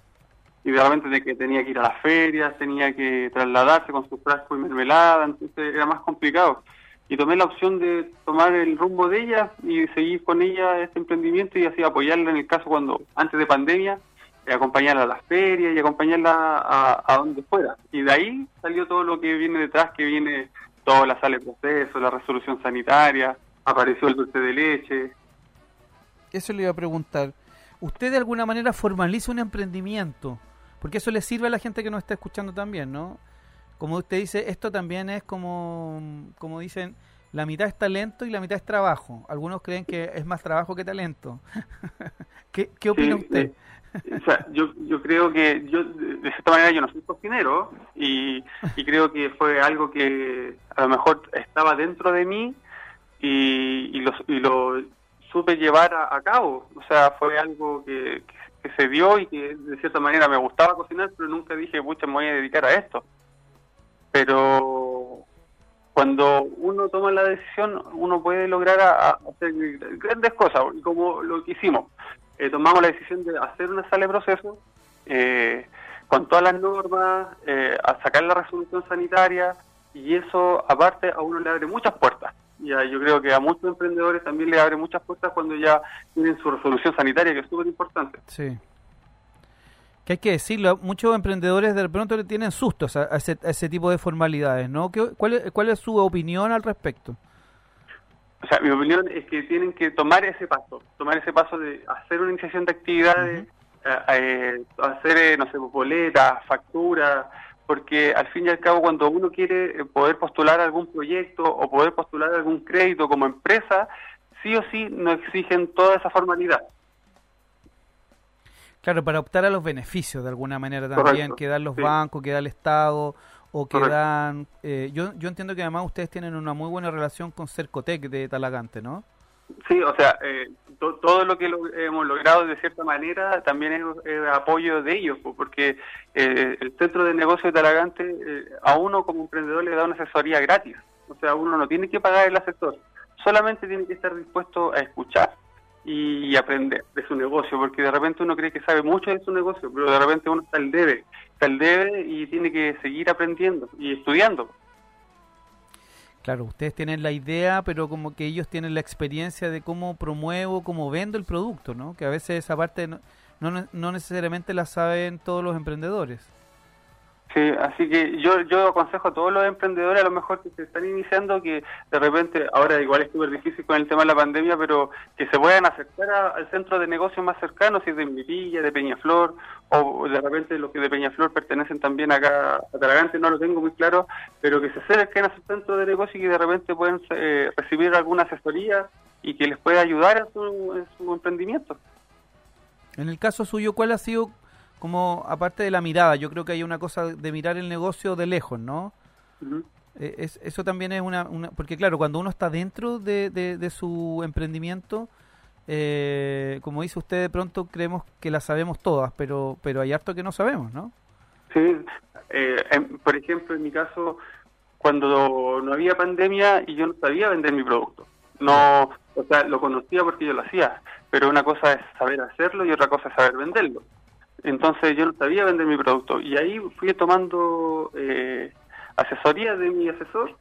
Y de repente de que tenía que ir a las ferias, tenía que trasladarse con su frasco y mermelada, entonces era más complicado. Y tomé la opción de tomar el rumbo de ella y seguir con ella este emprendimiento y así apoyarla en el caso cuando, antes de pandemia, acompañarla a las ferias y acompañarla a, a donde fuera. Y de ahí salió todo lo que viene detrás, que viene toda la sala de proceso, la resolución sanitaria, apareció el dulce de leche, eso le iba a preguntar. ¿Usted de alguna manera formaliza un emprendimiento? Porque eso le sirve a la gente que nos está escuchando también, ¿no? Como usted dice, esto también es como, como dicen, la mitad es talento y la mitad es trabajo. Algunos creen que es más trabajo que talento. [LAUGHS] ¿Qué, qué opina usted? o sea, yo, yo creo que yo, de cierta manera, yo no soy cocinero y, y creo que fue algo que a lo mejor estaba dentro de mí y, y, lo, y lo supe llevar a, cabo. O sea, fue algo que, se dio y que de cierta manera me gustaba cocinar, pero nunca dije, pucha, me voy a dedicar a esto. Pero cuando uno toma la decisión, uno puede lograr hacer grandes cosas, como lo que hicimos. Eh, tomamos la decisión de hacer una sala de proceso eh, con todas las normas, eh, a sacar la resolución sanitaria, y eso, aparte, a uno le abre muchas puertas ya yo creo que a muchos emprendedores también le abre muchas puertas cuando ya tienen su resolución sanitaria, que es súper importante. Sí. Que hay que decirlo, muchos emprendedores de pronto le tienen sustos a, ese, ese, tipo de formalidades, ¿no? ¿Qué, cuál, es, ¿Cuál es su opinión al respecto? O sea, mi opinión es que tienen que tomar ese paso, tomar ese paso de hacer una iniciación de actividades, eh, eh, hacer, eh, no sé, boletas, facturas, porque al fin y al cabo cuando uno quiere eh, poder postular algún proyecto o poder postular algún crédito como empresa, sí o sí no exigen toda esa formalidad. Claro, para optar a los beneficios de alguna manera también, que dan los bancos, que da el Estado o que dan... Eh, yo, yo entiendo que además ustedes tienen una muy buena relación con Cercotec de Talagante, ¿no? Sí, o sea, eh, todo lo que hemos logrado de cierta manera también es, apoyo de ellos, porque eh, el Centro de Negocio de Talagante eh, a uno como emprendedor le da una asesoría gratis. O sea, uno no tiene que pagar el asesor, solamente tiene que estar dispuesto a escuchar y aprender de su negocio, porque de repente uno cree que sabe mucho de su negocio, pero de repente uno está al debe, está al debe y tiene que seguir aprendiendo y estudiando. Claro, ustedes tienen la idea, pero como que ellos tienen la experiencia de cómo promuevo, cómo vendo el producto, ¿no? Que a veces esa parte no, no, necesariamente la saben todos los emprendedores. Sí, así que yo, yo aconsejo a todos los emprendedores, a lo mejor que se están iniciando, que de repente, ahora igual es súper difícil con el tema de la pandemia, pero que se puedan acercar a- al centro de negocios más cercano, si es de Mirilla, de Peñaflor, o de repente los que de Peñaflor pertenecen también acá a Talagante, no lo tengo muy claro, pero que se acerquen a su centro de negocios y que de repente pueden eh, recibir alguna asesoría y que les pueda ayudar en su, en su emprendimiento. En el caso suyo, ¿cuál ha sido como, aparte de la mirada, yo creo que hay una cosa de mirar el negocio de lejos, ¿no? Eh, es- eso también es una, una- Porque claro, cuando uno está dentro de, de- de su emprendimiento, eh, como dice usted, de pronto creemos que la sabemos todas, pero, pero hay harto que no sabemos, ¿no? Sí, eh, por ejemplo, en mi caso, cuando no había pandemia y yo no sabía vender mi producto. No, o sea, lo conocía porque yo lo hacía, pero una cosa es saber hacerlo y otra cosa es saber venderlo. Entonces yo no sabía vender mi producto y ahí fui tomando eh, asesoría de mi asesor,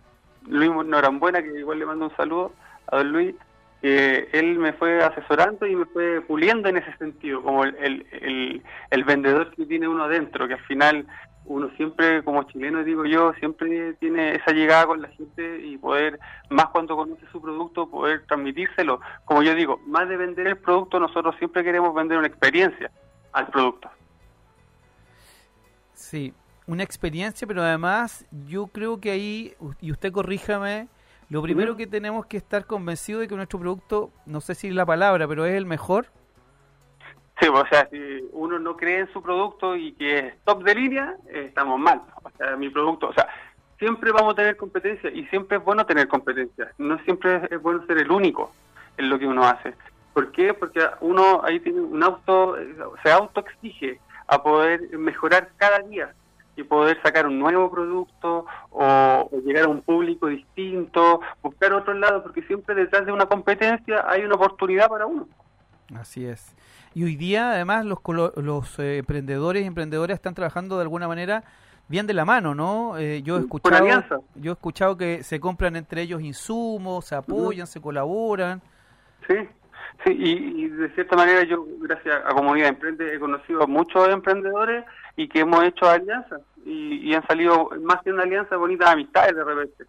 Luis Norambuena, que igual le mando un saludo a don Luis, que él me fue asesorando y me fue puliendo en ese sentido, como el, el, el, el vendedor que tiene uno adentro, que al final uno siempre, como chileno digo yo, siempre tiene esa llegada con la gente y poder, más cuando conoce su producto, poder transmitírselo. Como yo digo, más de vender el producto, nosotros siempre queremos vender una experiencia al producto. Sí, una experiencia, pero además yo creo que ahí, y usted corríjame, lo primero que tenemos que estar convencidos de que nuestro producto, no sé si es la palabra, pero es el mejor. Sí, o sea, si uno no cree en su producto y que es top de línea, eh, estamos mal. O sea, mi producto, o sea, siempre vamos a tener competencia y siempre es bueno tener competencia. No siempre es, es bueno ser el único en lo que uno hace. ¿Por qué? Porque uno ahí tiene un auto, eh, se autoexige a poder mejorar cada día y poder sacar un nuevo producto o, o llegar a un público distinto, buscar otro lado, porque siempre detrás de una competencia hay una oportunidad para uno. Así es. Y hoy día, además, los, los eh, emprendedores y emprendedoras están trabajando de alguna manera bien de la mano, ¿no? Eh, yo he escuchado, yo he escuchado que se compran entre ellos insumos, se apoyan, se colaboran. Sí, sí, y, y de cierta manera yo, gracias a Comunidad Emprende, he conocido a muchos emprendedores y que hemos hecho alianzas y, y han salido más que una alianza bonitas amistades de repente.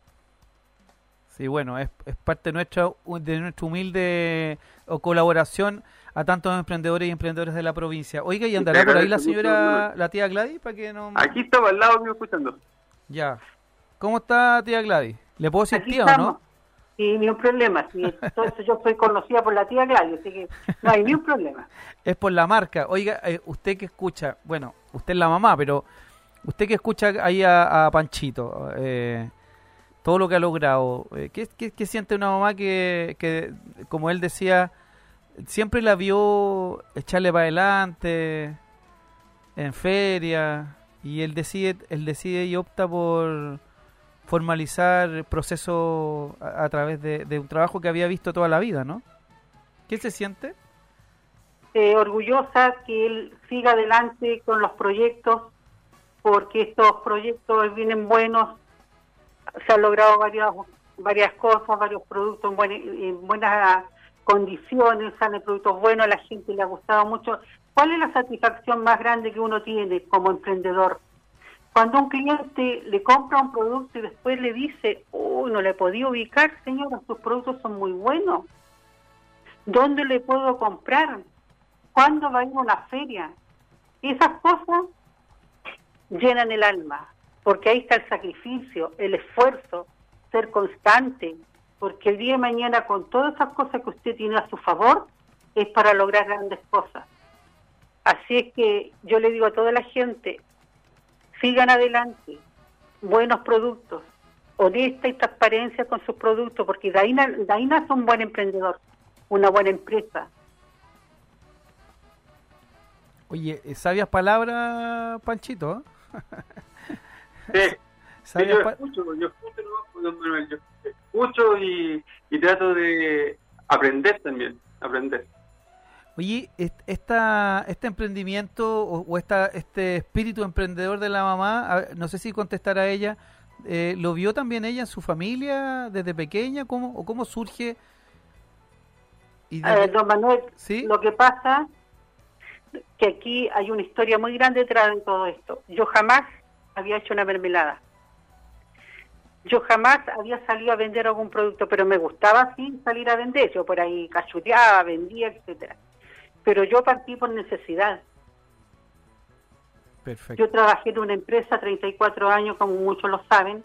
Sí, bueno, es, es parte nuestra, de nuestra humilde o colaboración a tantos emprendedores y emprendedores de la provincia. Oiga, ¿y andará por ahí la señora, la tía Gladys, para que no... Aquí estaba al lado mío escuchando. Ya. ¿Cómo está tía Gladys? ¿Le puedo decir tía o no? Sí, ni un problema. Sí, entonces yo soy conocida por la tía Gladys, así que no hay ni un problema. Es por la marca. Oiga, eh, usted que escucha, bueno, usted es la mamá, pero usted que escucha ahí a, a Panchito, eh, todo lo que ha logrado, eh, ¿qué, qué, qué siente una mamá que, que, como él decía, siempre la vio echarle para adelante en feria y él decide, él decide y opta por formalizar el proceso a, a través de, un trabajo que había visto toda la vida, ¿no? ¿Qué se siente? Eh, orgullosa que él siga adelante con los proyectos, porque estos proyectos vienen buenos, se han logrado varias varias cosas, varios productos en, buen- en buenas condiciones, salen productos buenos, a la gente le ha gustado mucho. ¿Cuál es la satisfacción más grande que uno tiene como emprendedor? Cuando un cliente le compra un producto y después le dice, uy, no le podía ubicar, señora, sus productos son muy buenos. ¿Dónde le puedo comprar? ¿Cuándo va a ir a una feria? Esas cosas llenan el alma, porque ahí está el sacrificio, el esfuerzo, ser constante, porque el día de mañana con todas esas cosas que usted tiene a su favor es para lograr grandes cosas. Así es que yo le digo a toda la gente, sigan adelante, buenos productos, honesta y transparencia con sus productos, porque de ahí, na- de ahí nace un buen emprendedor, una buena empresa. Oye, eh, sabias palabras, Panchito. ¿eh? Sí, [LAUGHS] yo escucho, yo escucho, ¿no? don Manuel, yo escucho y, y trato de aprender también, aprender. Oye, est- esta, este emprendimiento o, o esta, este espíritu emprendedor de la mamá, no sé si contestar a ella, eh, ¿lo vio también ella en su familia desde pequeña? ¿Cómo, ¿O cómo surge? Y A ver, don Manuel, ¿Sí? lo que pasa que aquí hay una historia muy grande detrás de todo esto. Yo jamás había hecho una mermelada. Yo jamás había salido a vender algún producto, pero me gustaba sí salir a vender. Yo por ahí cachuteaba, vendía, etcétera. Pero yo partí por necesidad. Perfecto. Yo trabajé en una empresa 34 años, como muchos lo saben.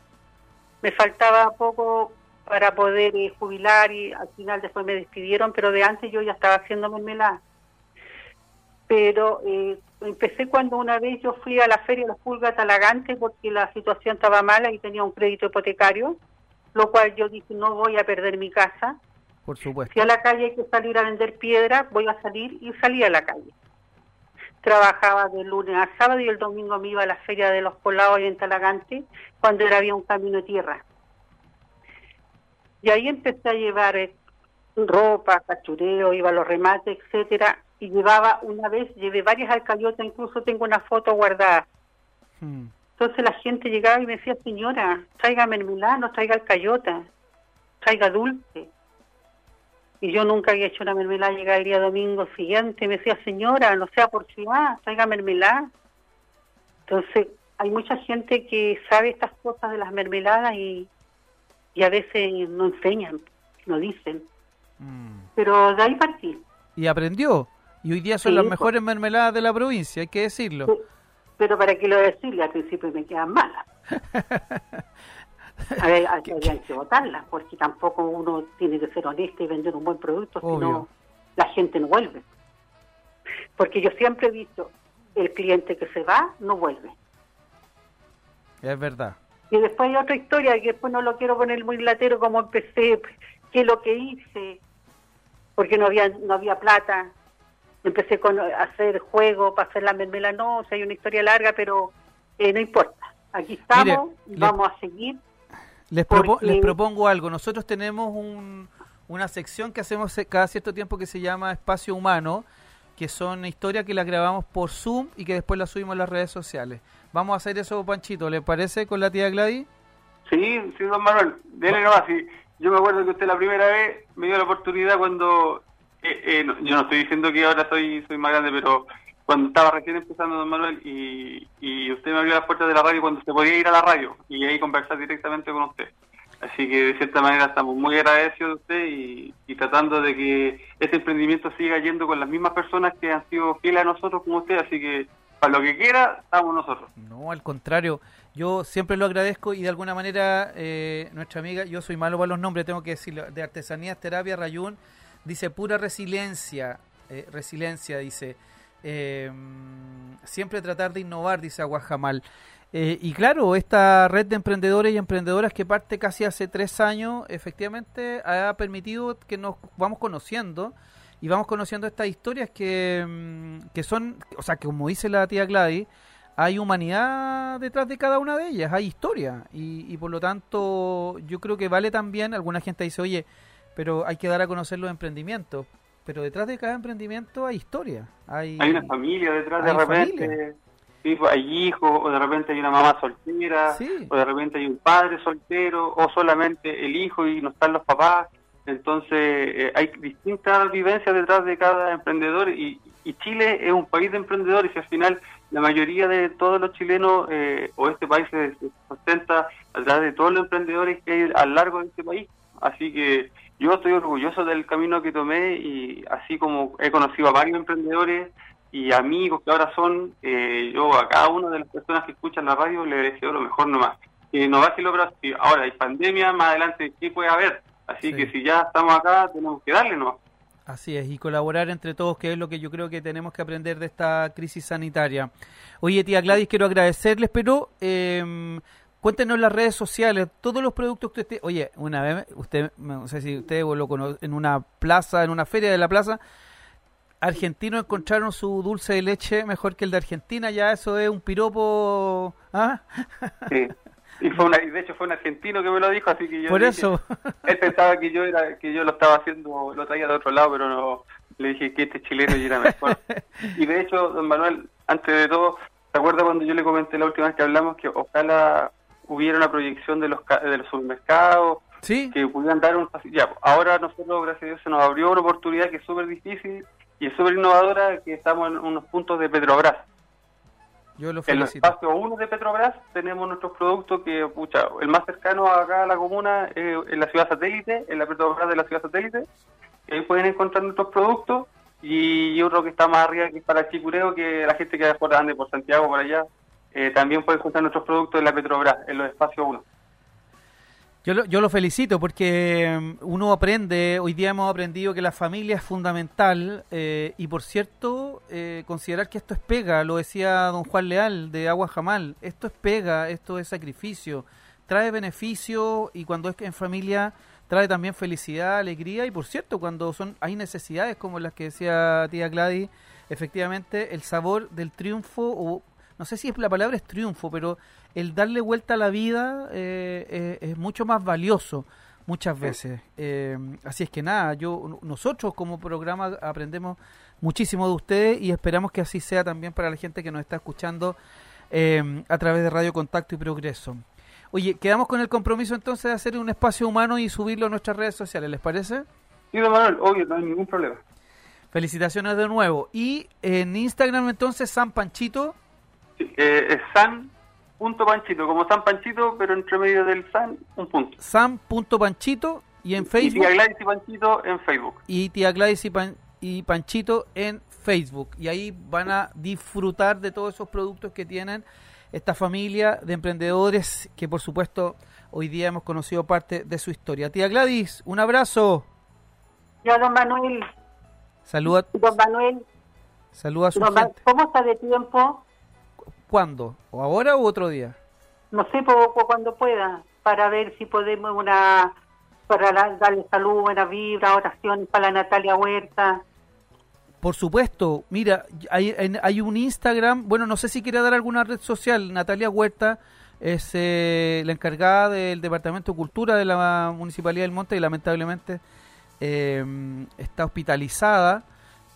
Me faltaba poco para poder eh, jubilar y al final después me despidieron, pero de antes yo ya estaba haciendo mermelada. Pero eh, empecé cuando una vez yo fui a la feria de las pulgas Talagante porque la situación estaba mala y tenía un crédito hipotecario, lo cual yo dije no voy a perder mi casa. Por supuesto. Si a la calle hay que salir a vender piedra, voy a salir y salí a la calle. Trabajaba de lunes a sábado y el domingo me iba a la feria de los colados en Talagante cuando era, había un camino de tierra. Y ahí empecé a llevar eh, ropa, cachureo, iba a los remates, etcétera, y llevaba una vez, llevé varias alcayotas, incluso tengo una foto guardada. Hmm. Entonces la gente llegaba y me decía, señora, traiga mermelada, no traiga alcayota, traiga dulce. Y yo nunca había hecho una mermelada, llegaba el día domingo siguiente me decía, señora, no sea por si va, traiga mermelada. Entonces hay mucha gente que sabe estas cosas de las mermeladas y, y a veces no enseñan, no dicen. Mm. Pero de ahí partí. Y aprendió. Y hoy día son Sí, las pues. mejores mermeladas de la provincia, hay que decirlo. Pero para qué lo decirle, al principio me quedan malas. [LAUGHS] A ver, hay, hay que votarlas, porque tampoco uno tiene que ser honesto y vender un buen producto, Obvio. sino la gente no vuelve. Porque yo siempre he visto, el cliente que se va, no vuelve. Es verdad. Y después hay otra historia, que después no lo quiero poner muy latero como empecé, qué lo que hice, porque no había no había plata. Empecé con a hacer juego para hacer la mermela, no, o sea, hay una historia larga, pero eh, no importa. Aquí estamos, Mire, le- vamos a seguir. Les, propo- les propongo algo. Nosotros tenemos un- una sección que hacemos cada cierto tiempo que se llama Espacio Humano, que son historias que las grabamos por Zoom y que después las subimos a las redes sociales. Vamos a hacer eso, Panchito. ¿Le parece con la tía Gladys? Sí, sí, don Manuel, dele nomás. Sí. Yo me acuerdo que usted la primera vez me dio la oportunidad cuando, eh, eh, no, yo no estoy diciendo que ahora soy soy más grande, pero cuando estaba recién empezando, don Manuel, y, y usted me abrió las puertas de la radio cuando se podía ir a la radio y ahí conversar directamente con usted. Así que de cierta manera estamos muy agradecidos de usted y, y tratando de que este emprendimiento siga yendo con las mismas personas que han sido fieles a nosotros como usted, así que para lo que quiera, estamos nosotros. No, al contrario. Yo siempre lo agradezco y de alguna manera eh, nuestra amiga, yo soy malo para los nombres, tengo que decirlo, de Artesanías Terapia Rayún, dice pura resiliencia, eh, resiliencia, dice. Eh, siempre tratar de innovar, dice Aguajamal. Eh, y claro, esta red de emprendedores y emprendedoras que parte casi hace tres años, efectivamente ha permitido que nos vamos conociendo y vamos conociendo estas historias que, mm, que son, o sea, que como dice la tía Gladys, hay humanidad detrás de cada una de ellas, hay historia y, y por lo tanto yo creo que vale también, alguna gente dice, oye, pero hay que dar a conocer los emprendimientos, pero detrás de cada emprendimiento hay historia, hay, Hay una familia detrás de repente. familia. Sí, pues, hay hijos, o de repente hay una mamá soltera, Sí. o de repente hay un padre soltero, o solamente el hijo y no están los papás. Entonces, eh, hay distintas vivencias detrás de cada emprendedor y, y Chile es un país de emprendedores y al final la mayoría de todos los chilenos eh, o este país se, se sustenta a través de todos los emprendedores que hay a lo largo de este país. Así que yo estoy orgulloso del camino que tomé y así como he conocido a varios emprendedores y amigos que ahora son, eh, yo a cada una de las personas que escuchan la radio le deseo lo mejor nomás. Que no baje lo pero si ahora hay pandemia, más adelante, ¿qué puede haber? Así Sí. que si ya estamos acá, tenemos que darle nomás. Así es, y colaborar entre todos, que es lo que yo creo que tenemos que aprender de esta crisis sanitaria. Oye, tía Gladys, quiero agradecerles, pero eh, cuéntenos las redes sociales, todos los productos que usted... Oye, una vez, usted, no sé si usted lo cono- en una plaza, en una feria de la plaza, argentinos encontraron su dulce de leche mejor que el de Argentina, ya eso es un piropo... ¿ah? Sí. Y, fue una, y de hecho fue un argentino que me lo dijo, así que yo Por dije- eso, él pensaba que yo era que yo lo estaba haciendo, lo traía de otro lado, pero no le dije que este es chileno y era mejor. y de hecho, don Manuel, antes de todo, ¿se acuerda cuando yo le comenté la última vez que hablamos que ojalá hubiera una proyección de los de los supermercados ¿sí? que pudieran dar un ya, ahora nosotros gracias a Dios se nos abrió una oportunidad que es súper difícil y es súper innovadora que estamos en unos puntos de Petrobras Yo lo En el felicito. espacio 1 de Petrobras tenemos nuestros productos que, pucha, el más cercano acá a la comuna eh, en la ciudad satélite, en la Petrobras de la ciudad satélite. Ahí pueden encontrar nuestros productos. Y otro que está más arriba, que es para Chicureo, que la gente que ande por Santiago, por allá, eh, también puede encontrar nuestros productos en la Petrobras, en los espacios 1. Yo lo, yo lo felicito porque mm, uno aprende, hoy día hemos aprendido que la familia es fundamental eh, y por cierto, eh, considerar que esto es pega, lo decía don Juan Leal de Agua Jamal, esto es pega, esto es sacrificio, trae beneficio y cuando es en familia trae también felicidad, alegría y por cierto, cuando son hay necesidades como las que decía tía Gladys, efectivamente el sabor del triunfo o no sé si es la palabra es triunfo, pero el darle vuelta a la vida eh, eh, es mucho más valioso muchas veces. Eh, así es que nada, yo nosotros como programa aprendemos muchísimo de ustedes y esperamos que así sea también para la gente que nos está escuchando eh, a través de Radio Contacto y Progreso. Oye, quedamos con el compromiso entonces de hacer un espacio humano y subirlo a nuestras redes sociales, ¿les parece? Sí, don Manuel, obvio, no hay ningún problema. Felicitaciones de nuevo. Y en Instagram entonces, San Panchito. Eh, es san.panchito, como San Panchito, pero entre medio del san, un punto. Sam.panchito y en Y Facebook. tía Gladys y Panchito en Facebook. y tía Gladys y, Pan- y Panchito en Facebook. Y ahí van a disfrutar de todos esos productos que tienen esta familia de emprendedores que por supuesto hoy día hemos conocido parte de su historia. Tía Gladys, un abrazo. Ya, don Manuel, Saluda, don Manuel, saluda a su don Ma- gente. ¿cómo está de tiempo? ¿Cuándo? ¿O ahora u otro día? No sé, poco cuando pueda, para ver si podemos una, para la- darle salud, buena vibra, oraciones para la Natalia Huerta. Por supuesto, mira, hay, en- hay un Instagram, bueno, no sé si quiere dar alguna red social, Natalia Huerta es eh, la encargada del Departamento de Cultura de la Municipalidad del Monte y lamentablemente eh, está hospitalizada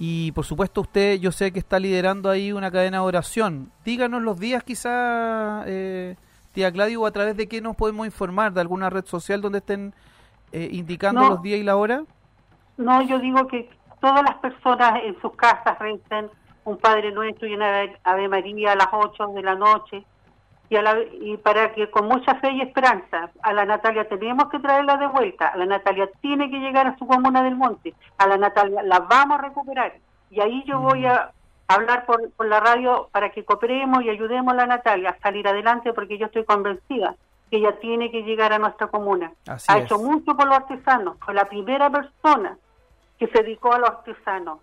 y por supuesto usted yo sé que está liderando ahí una cadena de oración. Díganos los días quizá, eh, tía Gladio, o a través de qué nos podemos informar, de alguna red social donde estén eh, indicando No. los días y la hora. No, yo digo que todas las personas en sus casas recen un Padre Nuestro y una Ave- Ave María a las 8 de la noche. Y, a la- y para que con mucha fe y esperanza a la Natalia tenemos que traerla de vuelta, a la Natalia tiene que llegar a su comuna del monte, a la Natalia la vamos a recuperar. Y ahí yo voy a hablar por, por la radio para que cooperemos y ayudemos a la Natalia a salir adelante porque yo estoy convencida que ella tiene que llegar a nuestra comuna. Así ha es. hecho mucho por los artesanos, fue la primera persona que se dedicó a los artesanos,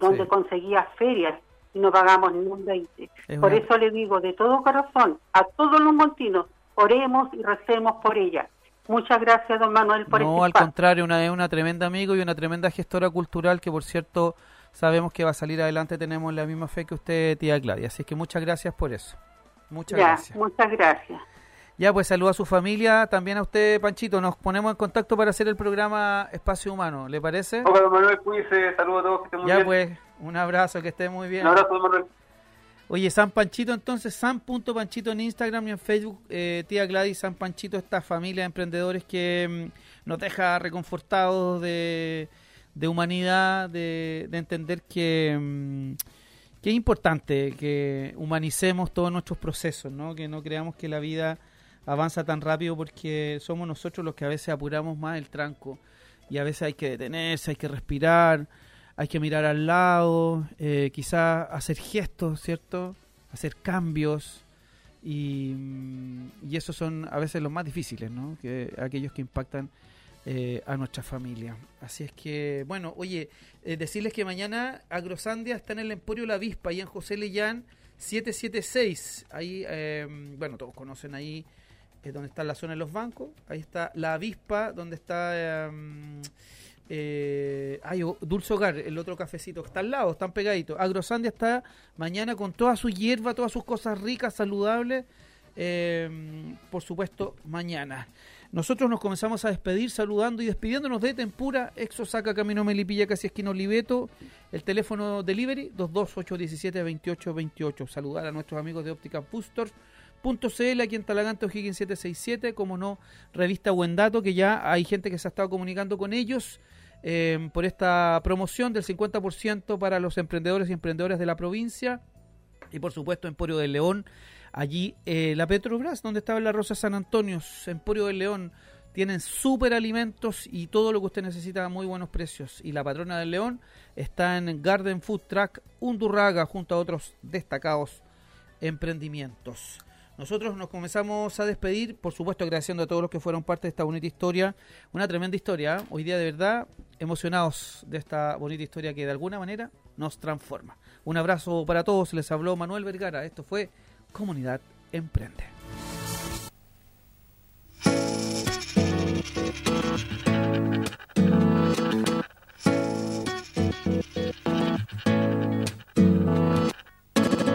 donde Sí. conseguía ferias y no pagamos ni un 20. Es Por una- eso le digo de todo corazón a todos los montinos, oremos y recemos por ella. Muchas gracias, don Manuel, por No, este al espacio. contrario, una, es una tremenda amigo y una tremenda gestora cultural que, por cierto, sabemos que va a salir adelante. Tenemos la misma fe que usted, tía Claudia. Así que muchas gracias por eso. Muchas Ya, gracias. muchas gracias. Ya, pues saluda a su familia, también a usted, Panchito. Nos ponemos en contacto para hacer el programa Espacio Humano. ¿Le parece? Ok, don Manuel, cuídese, saludos a todos, que estén muy Ya, bien. pues, un abrazo, que esté muy bien. Un abrazo, Manuel. Oye, San Panchito, entonces, San.panchito en Instagram y en Facebook, eh, tía Gladys, San Panchito, esta familia de emprendedores que mm, nos deja reconfortados de, de humanidad, de, de entender que, mm, que es importante que humanicemos todos nuestros procesos, ¿no? que no creamos que la vida avanza tan rápido porque somos nosotros los que a veces apuramos más el tranco y a veces hay que detenerse, hay que respirar, hay que mirar al lado, eh, quizás hacer gestos, ¿cierto? Hacer cambios y, mm, y esos son a veces los más difíciles, ¿no? Que aquellos que impactan eh, a nuestra familia. Así es que, bueno, oye, eh, decirles que mañana Agrosandia está en el Emporio La Vispa, ahí en José Lellán 776. Ahí, eh, bueno, todos conocen ahí donde está la zona de los bancos. Ahí está La Avispa, donde está... eh, ay, o- Dulce Hogar, el otro cafecito, está al lado, están pegaditos. Agrosandia está mañana con toda su hierba, todas sus cosas ricas, saludables. eh, por supuesto, mañana. Nosotros nos comenzamos a despedir saludando y despidiéndonos de Tempura, Exo Saca Camino Melipilla, casi esquina Oliveto, el teléfono delivery 228172828. Saludar a nuestros amigos de Óptica. .cl aquí en Talagante O'Higgins 767, como no, revista Buen Dato, que ya hay gente que se ha estado comunicando con ellos eh, por esta promoción del 50% para los emprendedores y emprendedoras de la provincia. Y por supuesto Emporio del León, allí eh, la Petrobras, donde estaba la Rosa San Antonio, Emporio del León, tienen super alimentos y todo lo que usted necesita a muy buenos precios. Y la patrona del León está en Garden Food Truck Undurraga junto a otros destacados emprendimientos. Nosotros nos comenzamos a despedir, por supuesto agradeciendo a todos los que fueron parte de esta bonita historia, una tremenda historia, ¿eh? hoy día de verdad emocionados de esta bonita historia que de alguna manera nos transforma. Un abrazo para todos, les habló Manuel Vergara, esto fue Comunidad Emprende.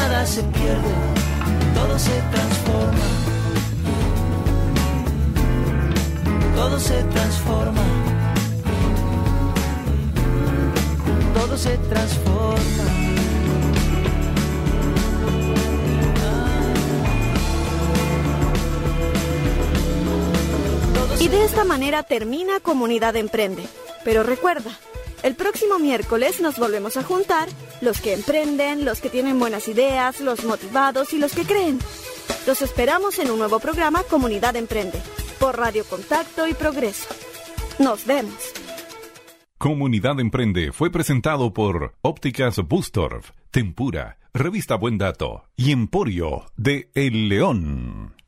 nada se pierde, todo se transforma. Todo se transforma. Todo se transforma. Y de esta manera termina Comunidad Emprende. Pero recuerda, el próximo miércoles nos volvemos a juntar, los que emprenden, los que tienen buenas ideas, los motivados y los que creen. Los esperamos en un nuevo programa Comunidad Emprende, por Radio Contacto y Progreso. Nos vemos. Comunidad Emprende fue presentado por Ópticas Bustorf, Tempura, Revista Buen Dato y Emporio de El León.